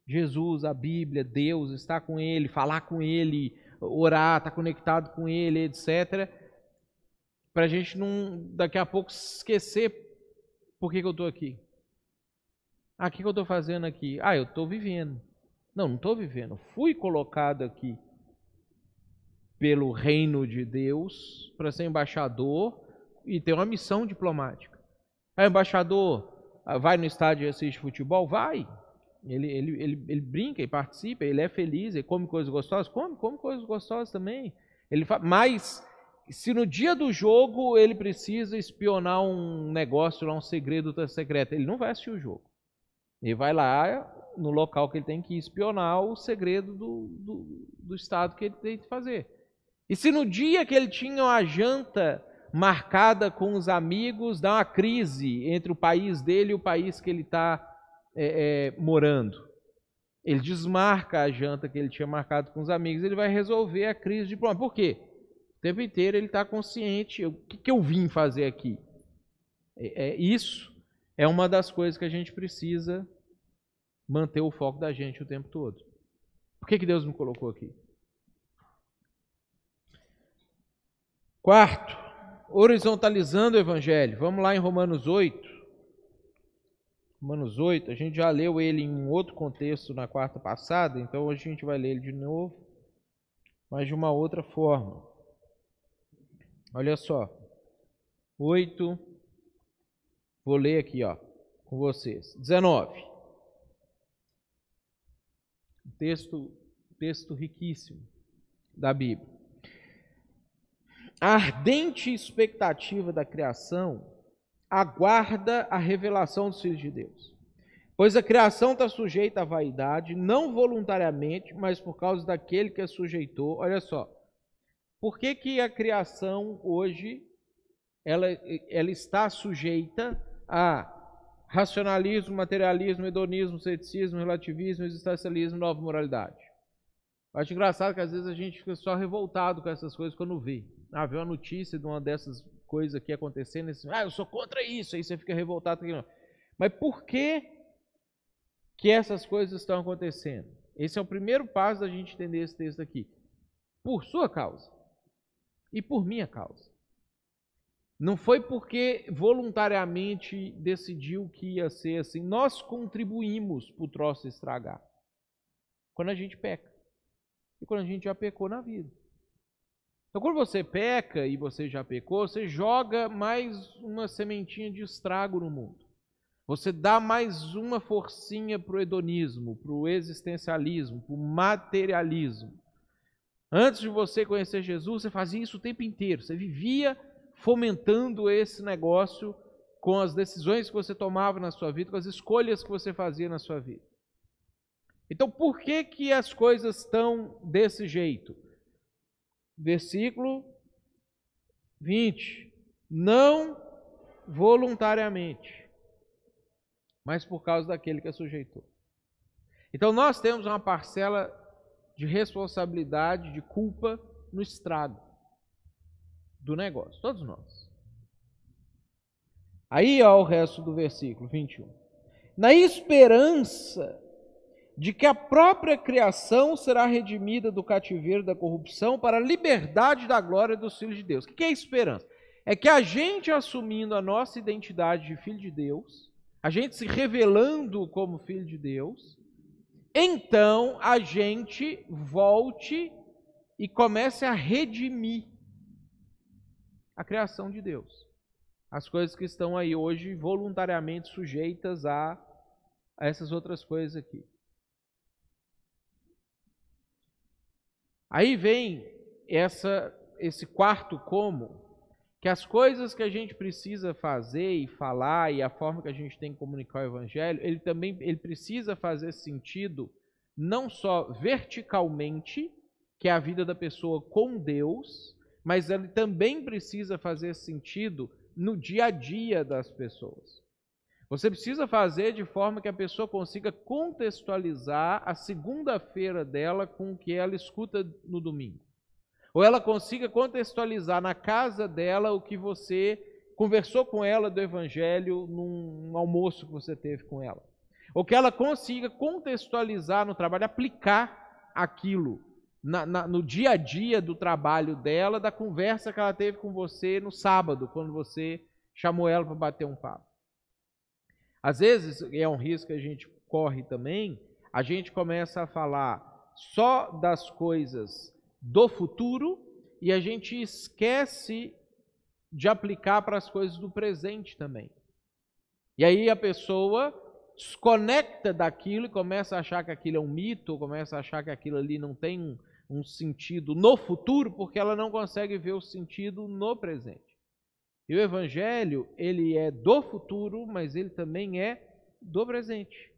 Jesus, a Bíblia, Deus, estar com Ele, falar com Ele, orar, estar conectado com Ele, etc. Para a gente não, daqui a pouco, esquecer por que, que eu estou aqui. Ah, o que, que eu estou fazendo aqui? Ah, eu estou vivendo. Não, não estou vivendo. Fui colocado aqui pelo reino de Deus para ser embaixador e ter uma missão diplomática. Ah, embaixador ah, vai no estádio e assiste futebol? Vai. Ele, ele, ele, ele brinca e participa, ele é feliz, ele come coisas gostosas? Come, come coisas gostosas também. Ele fa... Mas se no dia do jogo ele precisa espionar um negócio um segredo secreto, ele não vai assistir o jogo. Ele vai lá no local que ele tem que espionar o segredo do, do, do estado que ele tem que fazer. E se no dia que ele tinha uma janta marcada com os amigos, dá uma crise entre o país dele e o país que ele está é, é, morando, ele desmarca a janta que ele tinha marcado com os amigos, ele vai resolver a crise diplomática. Por quê? O tempo inteiro ele está consciente, o que, que eu vim fazer aqui? É, é, isso é uma das coisas que a gente precisa manter o foco da gente o tempo todo. Por que, que Deus me colocou aqui? Quarto, horizontalizando o Evangelho. Vamos lá em Romanos 8. Romanos 8, a gente já leu ele em um outro contexto na quarta passada, então hoje a gente vai ler ele de novo, mas de uma outra forma. Olha só. 8. Vou ler aqui, ó, com vocês. 19. Texto, texto riquíssimo da Bíblia. A ardente expectativa da criação aguarda a revelação dos filhos de Deus. Pois a criação está sujeita à vaidade, não voluntariamente, mas por causa daquele que a sujeitou. Olha só. Por que, que a criação hoje ela, ela está sujeita a racionalismo, materialismo, hedonismo, ceticismo, relativismo, existencialismo, nova moralidade? Eu acho engraçado que às vezes a gente fica só revoltado com essas coisas quando vê. Ah, vê uma notícia de uma dessas coisas aqui acontecendo, ah, eu sou contra isso, aí você fica revoltado. Mas por que, que essas coisas estão acontecendo? Esse é o primeiro passo da gente entender esse texto aqui. por sua causa e por minha causa. Não foi porque voluntariamente decidiu que ia ser assim. Nós contribuímos para o troço estragar. Quando a gente peca. E quando a gente já pecou na vida. Então, quando você peca e você já pecou, você joga mais uma sementinha de estrago no mundo. Você dá mais uma forcinha para o hedonismo, para o existencialismo, para o materialismo. Antes de você conhecer Jesus, você fazia isso o tempo inteiro. Você vivia fomentando esse negócio com as decisões que você tomava na sua vida, com as escolhas que você fazia na sua vida. Então, por que que as coisas estão desse jeito? Versículo 20. Não voluntariamente, mas por causa daquele que a sujeitou. Então nós temos uma parcela de responsabilidade, de culpa no estrago do negócio, todos nós. Aí ó o resto do versículo 21. Na esperança de que a própria criação será redimida do cativeiro da corrupção para a liberdade da glória dos filhos de Deus. O que é esperança? É que a gente assumindo a nossa identidade de filho de Deus, a gente se revelando como filho de Deus, então a gente volte e comece a redimir a criação de Deus. As coisas que estão aí hoje voluntariamente sujeitas a, a essas outras coisas aqui. Aí vem essa, esse quarto como, que as coisas que a gente precisa fazer e falar e a forma que a gente tem que comunicar o evangelho, ele também ele precisa fazer sentido não só verticalmente, que é a vida da pessoa com Deus, mas ele também precisa fazer sentido no dia a dia das pessoas. Você precisa fazer de forma que a pessoa consiga contextualizar a segunda-feira dela com o que ela escuta no domingo. Ou ela consiga contextualizar na casa dela o que você conversou com ela do evangelho num almoço que você teve com ela. Ou que ela consiga contextualizar no trabalho, aplicar aquilo na, na, no dia a dia do trabalho dela, da conversa que ela teve com você no sábado, quando você chamou ela para bater um papo. Às vezes, é um risco que a gente corre também, a gente começa a falar só das coisas do futuro e a gente esquece de aplicar para as coisas do presente também. E aí a pessoa desconecta daquilo e começa a achar que aquilo é um mito, começa a achar que aquilo ali não tem um sentido no futuro, porque ela não consegue ver o sentido no presente. E o evangelho, ele é do futuro, mas ele também é do presente.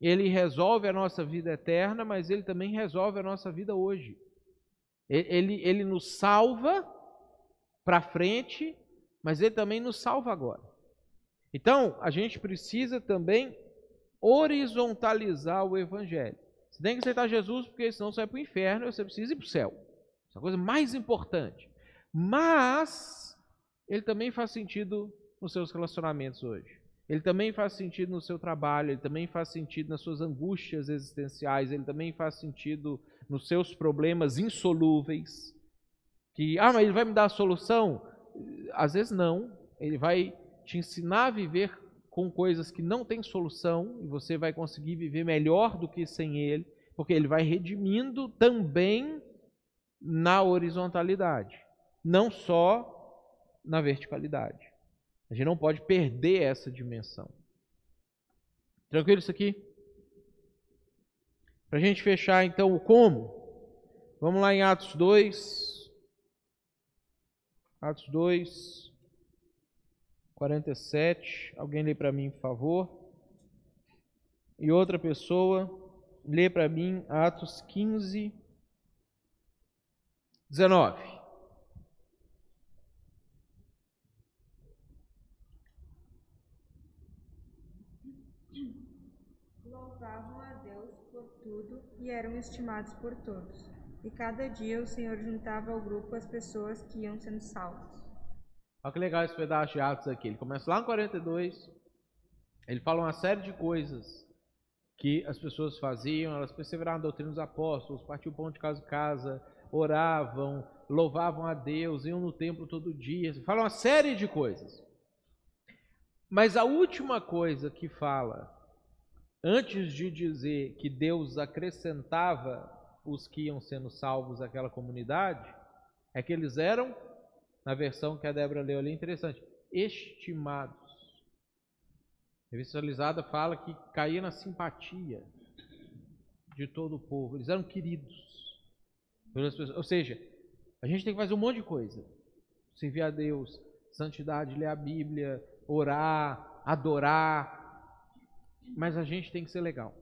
Ele resolve a nossa vida eterna, mas ele também resolve a nossa vida hoje. Ele, ele nos salva para frente, mas ele também nos salva agora. Então, a gente precisa também horizontalizar o evangelho. Você tem que aceitar Jesus, porque senão você vai para o inferno e você precisa ir para o céu. Essa é a coisa mais importante. Mas ele também faz sentido nos seus relacionamentos hoje. Ele também faz sentido no seu trabalho, ele também faz sentido nas suas angústias existenciais, ele também faz sentido nos seus problemas insolúveis. Que, ah, mas ele vai me dar a solução? Às vezes não. Ele vai te ensinar a viver com coisas que não têm solução e você vai conseguir viver melhor do que sem ele, porque ele vai redimindo também na horizontalidade. Não só na verticalidade. A gente não pode perder essa dimensão. Tranquilo isso aqui? Para a gente fechar então o como, vamos lá em Atos 2. Atos 2, 47. Alguém lê para mim, por favor. E outra pessoa, lê para mim Atos 15, 19. E eram estimados por todos. E cada dia o Senhor juntava ao grupo as pessoas que iam sendo salvas. Olha que legal esse pedaço de Atos aqui. Ele começa lá no 42, ele fala uma série de coisas que as pessoas faziam, elas perseveraram na doutrina dos apóstolos, partiam pão de casa em casa, oravam, louvavam a Deus, iam no templo todo dia, fala uma série de coisas. Mas a última coisa que fala, antes de dizer que Deus acrescentava os que iam sendo salvos àquela comunidade, é que eles eram, na versão que a Débora leu ali, interessante, estimados. A revista fala que caía na simpatia de todo o povo. Eles eram queridos. Ou seja, a gente tem que fazer um monte de coisa. Servir a Deus, santidade, ler a Bíblia, orar, adorar. Mas a gente tem que ser legal.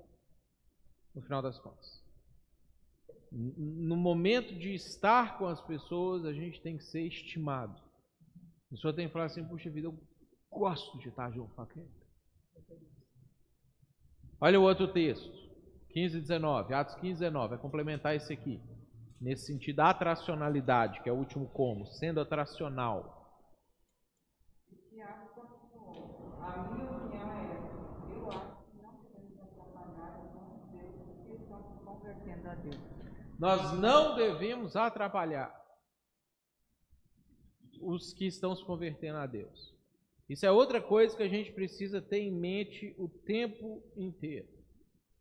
No final das contas. No momento de estar com as pessoas, a gente tem que ser estimado. A pessoa tem que falar assim, puxa vida, eu gosto de estar junto com aquele. Olha o outro texto, 15 e 19, Atos 15 e 19, vai complementar esse aqui. Nesse sentido, a atracionalidade, que é o último como, sendo atracional. A minha opinião é essa. Eu acho que não devemos atrapalhar os Deus que estão se convertendo a Deus. Nós não devemos atrapalhar os que estão se convertendo a Deus. Isso é outra coisa que a gente precisa ter em mente o tempo inteiro.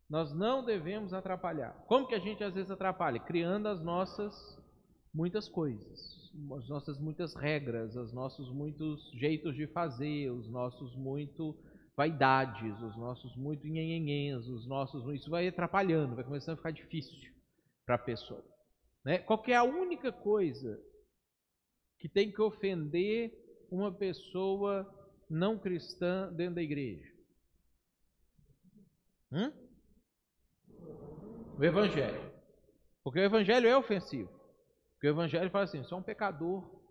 Nós não devemos atrapalhar. Como que a gente às vezes atrapalha? Criando as nossas muitas coisas, as nossas muitas regras, os nossos muitos jeitos de fazer, os nossos muito vaidades, os nossos muito nhenhenhens, os nossos isso vai atrapalhando, vai começando a ficar difícil para a pessoa. Né? Qual é a única coisa que tem que ofender uma pessoa não cristã dentro da igreja? Hum? O Evangelho. Porque o Evangelho é ofensivo. Porque o Evangelho fala assim: você é um pecador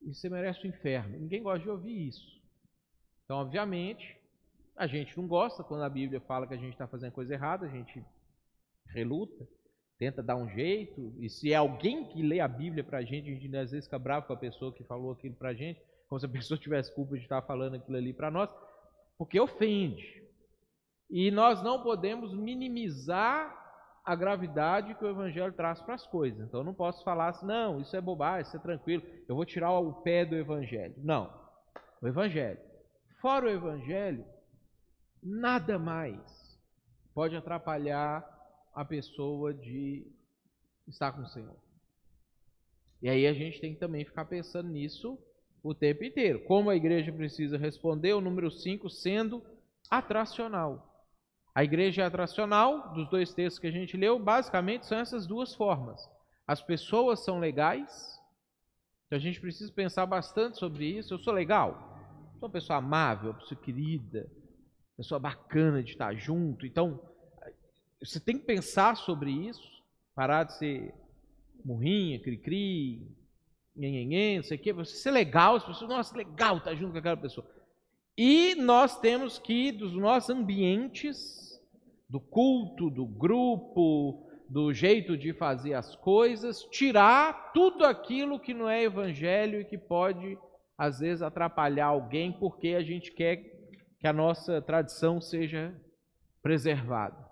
e você merece o inferno. Ninguém gosta de ouvir isso. Então, obviamente, a gente não gosta quando a Bíblia fala que a gente está fazendo coisa errada, a gente reluta, tenta dar um jeito. E se é alguém que lê a Bíblia para a gente, a gente às vezes fica bravo com a pessoa que falou aquilo para a gente como se a pessoa tivesse culpa de estar falando aquilo ali para nós, porque ofende. E nós não podemos minimizar a gravidade que o Evangelho traz para as coisas. Então eu não posso falar assim, não, isso é bobagem, isso é tranquilo, eu vou tirar o pé do Evangelho. Não. O Evangelho. Fora o Evangelho, nada mais pode atrapalhar a pessoa de estar com o Senhor. E aí a gente tem que também ficar pensando nisso o tempo inteiro. Como a igreja precisa responder? O número 5 sendo atracional. A igreja é atracional, dos dois textos que a gente leu, basicamente são essas duas formas. As pessoas são legais, então a gente precisa pensar bastante sobre isso. Eu sou legal? Sou uma pessoa amável, uma pessoa querida, pessoa bacana de estar junto. Então, você tem que pensar sobre isso, parar de ser murrinha, cri-cri, nhenhenhen, não sei o quê, você ser legal, as pessoas, nossa, legal estar junto com aquela pessoa. E nós temos que, dos nossos ambientes, do culto, do grupo, do jeito de fazer as coisas, tirar tudo aquilo que não é evangelho e que pode, às vezes, atrapalhar alguém, porque a gente quer que a nossa tradição seja preservada.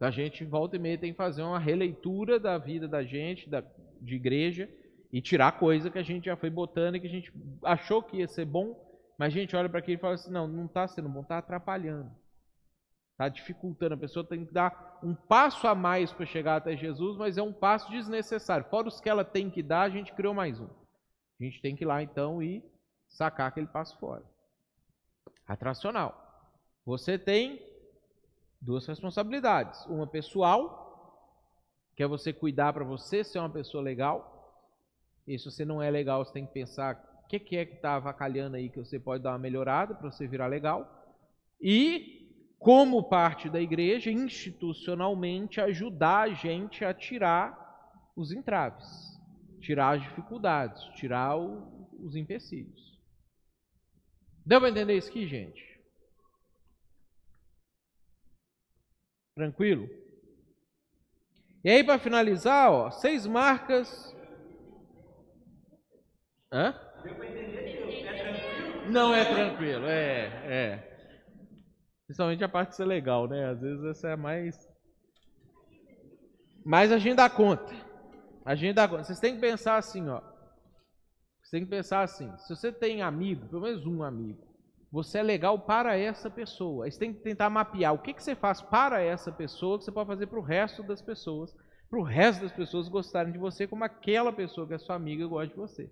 A gente, volta e meia, tem que fazer uma releitura da vida da gente, da, de igreja, e tirar coisa que a gente já foi botando e que a gente achou que ia ser bom, mas a gente olha para aquilo e fala assim: não, não está sendo bom, está atrapalhando, está dificultando. A pessoa tem que dar um passo a mais para chegar até Jesus, mas é um passo desnecessário. Fora os que ela tem que dar, a gente criou mais um. A gente tem que ir lá então e sacar aquele passo fora. Atracional. Você tem duas responsabilidades: uma pessoal, que é você cuidar para você ser uma pessoa legal e se você não é legal, você tem que pensar o que, que é que está avacalhando aí que você pode dar uma melhorada para você virar legal. E, como parte da igreja, institucionalmente, ajudar a gente a tirar os entraves, tirar as dificuldades, tirar o, os empecilhos. Deu para entender isso aqui, gente? Tranquilo? E aí, para finalizar, ó, seis marcas Hã? Não é tranquilo, é, é. Principalmente a parte de ser legal, né? Às vezes essa é mais. Mas a gente dá conta. A gente dá conta. Vocês têm que pensar assim, ó. Você tem que pensar assim: se você tem amigo, pelo menos um amigo, você é legal para essa pessoa. Aí você tem que tentar mapear o que, que você faz para essa pessoa que você pode fazer para o resto das pessoas, para o resto das pessoas gostarem de você como aquela pessoa que é sua amiga gosta de você.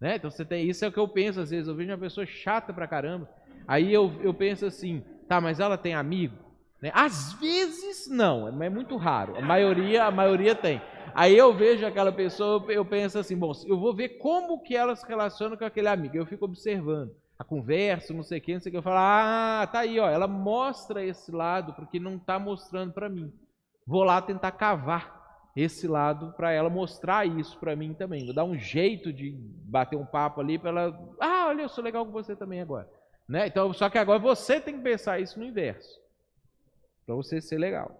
Né? Então você tem isso é o que eu penso às vezes. Eu vejo uma pessoa chata pra caramba. Aí eu, eu penso assim, tá, mas ela tem amigo? Né? Às vezes não, é muito raro. A maioria, a maioria tem. Aí eu vejo aquela pessoa, eu penso assim, bom, eu vou ver como que ela se relaciona com aquele amigo. Eu fico observando a conversa, não sei o que, não sei o que. Eu falo, ah, tá aí, ó, ela mostra esse lado porque não está mostrando para mim. Vou lá tentar cavar esse lado para ela mostrar isso para mim também. Vou dar um jeito de bater um papo ali para ela, ah, olha, eu sou legal com você também agora. Né? Então, só que agora você tem que pensar isso no inverso. Para você ser legal.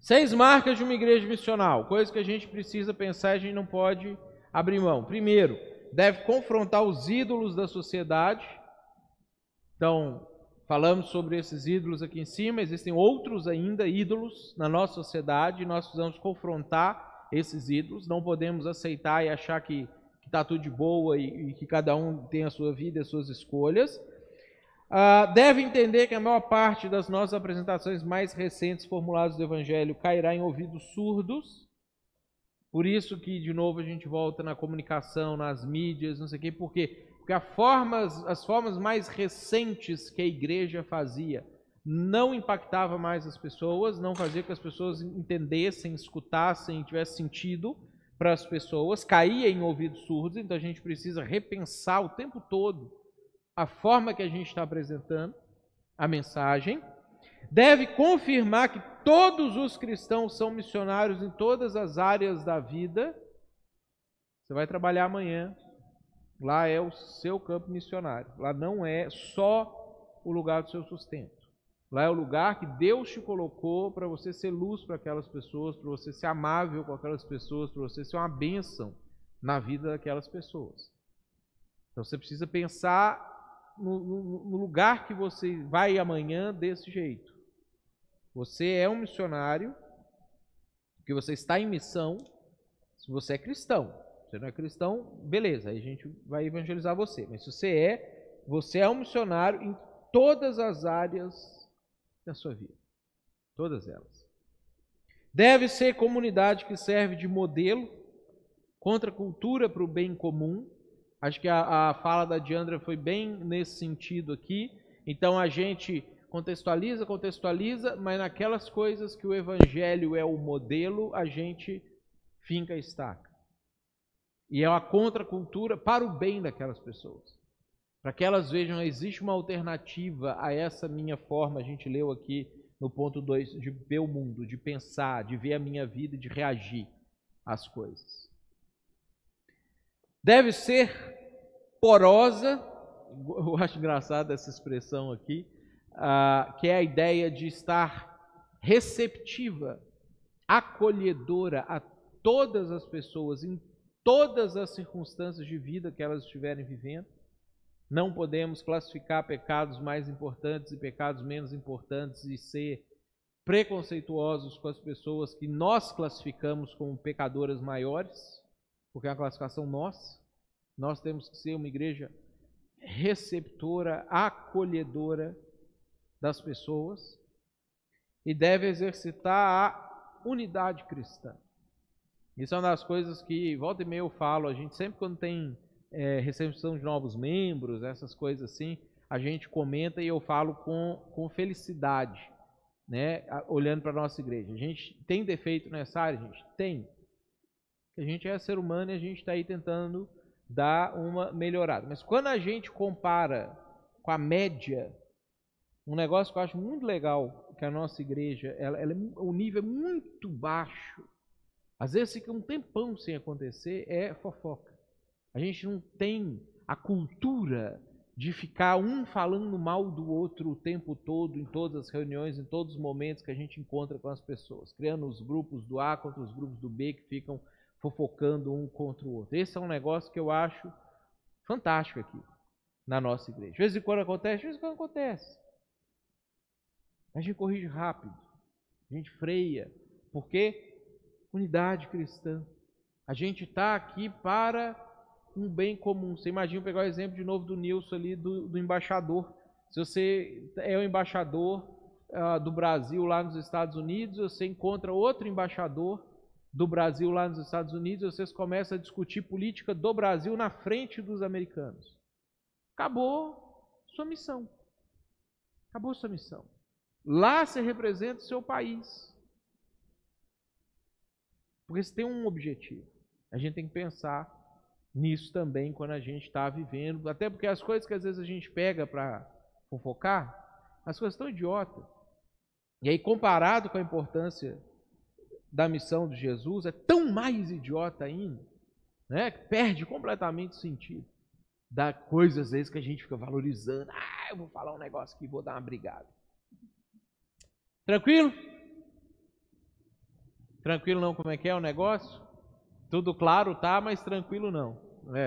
Seis marcas de uma igreja missional. Coisa que a gente precisa pensar e a gente não pode abrir mão. Primeiro, deve confrontar os ídolos da sociedade. Então, falamos sobre esses ídolos aqui em cima, existem outros ainda ídolos na nossa sociedade, nós precisamos confrontar esses ídolos, não podemos aceitar e achar que está tudo de boa e, e, que cada um tem a sua vida e as suas escolhas. Uh, deve entender que a maior parte das nossas apresentações mais recentes formuladas do Evangelho cairá em ouvidos surdos, por isso que, de novo, a gente volta na comunicação, nas mídias, não sei o quê, por quê? Porque formas, as formas mais recentes que a igreja fazia não impactava mais as pessoas, não fazia que as pessoas entendessem, escutassem, tivesse sentido para as pessoas, caía em ouvidos surdos, então a gente precisa repensar o tempo todo a forma que a gente está apresentando a mensagem. Deve confirmar que todos os cristãos são missionários em todas as áreas da vida. Você vai trabalhar amanhã. Lá é o seu campo missionário. Lá não é só o lugar do seu sustento. Lá é o lugar que Deus te colocou para você ser luz para aquelas pessoas, para você ser amável com aquelas pessoas, para você ser uma bênção na vida daquelas pessoas. Então você precisa pensar no, no, lugar que você vai amanhã desse jeito. Você é um missionário, que você está em missão, se você é cristão. Se você não é cristão, beleza, aí a gente vai evangelizar você. Mas se você é, você é um missionário em todas as áreas da sua vida. Todas elas. Deve ser comunidade que serve de modelo contra a cultura para o bem comum. Acho que a, a fala da Diandra foi bem nesse sentido aqui. Então a gente contextualiza, contextualiza, mas naquelas coisas que o evangelho é o modelo, a gente finca a estaca. E é uma contracultura para o bem daquelas pessoas. Para que elas vejam, existe uma alternativa a essa minha forma, a gente leu aqui no ponto 2, de ver o mundo, de pensar, de ver a minha vida, de reagir às coisas. Deve ser porosa, eu acho engraçada essa expressão aqui, uh, que é a ideia de estar receptiva, acolhedora a todas as pessoas, em todas as circunstâncias de vida que elas estiverem vivendo. Não podemos classificar pecados mais importantes e pecados menos importantes e ser preconceituosos com as pessoas que nós classificamos como pecadoras maiores, porque é uma classificação nossa. Nós temos que ser uma igreja receptora, acolhedora das pessoas e deve exercitar a unidade cristã. Isso é uma das coisas que, volta e meia, eu falo, a gente sempre quando tem é, recepção de novos membros, essas coisas assim, a gente comenta e eu falo com, com felicidade, né, olhando para a nossa igreja. A gente tem defeito nessa área? A gente tem. A gente é ser humano e a gente está aí tentando dar uma melhorada. Mas quando a gente compara com a média um negócio que eu acho muito legal, que a nossa igreja, ela, ela é, o nível é muito baixo. Às vezes fica um tempão sem acontecer, é fofoca. A gente não tem a cultura de ficar um falando mal do outro o tempo todo, em todas as reuniões, em todos os momentos que a gente encontra com as pessoas, criando os grupos do A contra os grupos do B que ficam fofocando um contra o outro. Esse é um negócio que eu acho fantástico aqui na nossa igreja. De vez em quando acontece, de vez em quando acontece. A gente corrige rápido, a gente freia, porque unidade cristã. A gente está aqui para um bem comum. Você imagina pegar o exemplo de novo do Nilson ali, do, do embaixador. Se você é o embaixador uh, do Brasil lá nos Estados Unidos, você encontra outro embaixador do Brasil lá nos Estados Unidos, vocês começam a discutir política do Brasil na frente dos americanos. Acabou sua missão. Acabou sua missão. Lá você representa o seu país. Porque você tem um objetivo. A gente tem que pensar nisso também quando a gente está vivendo. Até porque as coisas que às vezes a gente pega para fofocar, as coisas estão idiotas. E aí, comparado com a importância da missão de Jesus, é tão mais idiota ainda, né? perde completamente o sentido da coisa, às vezes, que a gente fica valorizando. Ah, eu vou falar um negócio aqui, vou dar uma brigada. Tranquilo? Tranquilo não, como é que é o negócio? Tudo claro, tá, mas tranquilo não. É.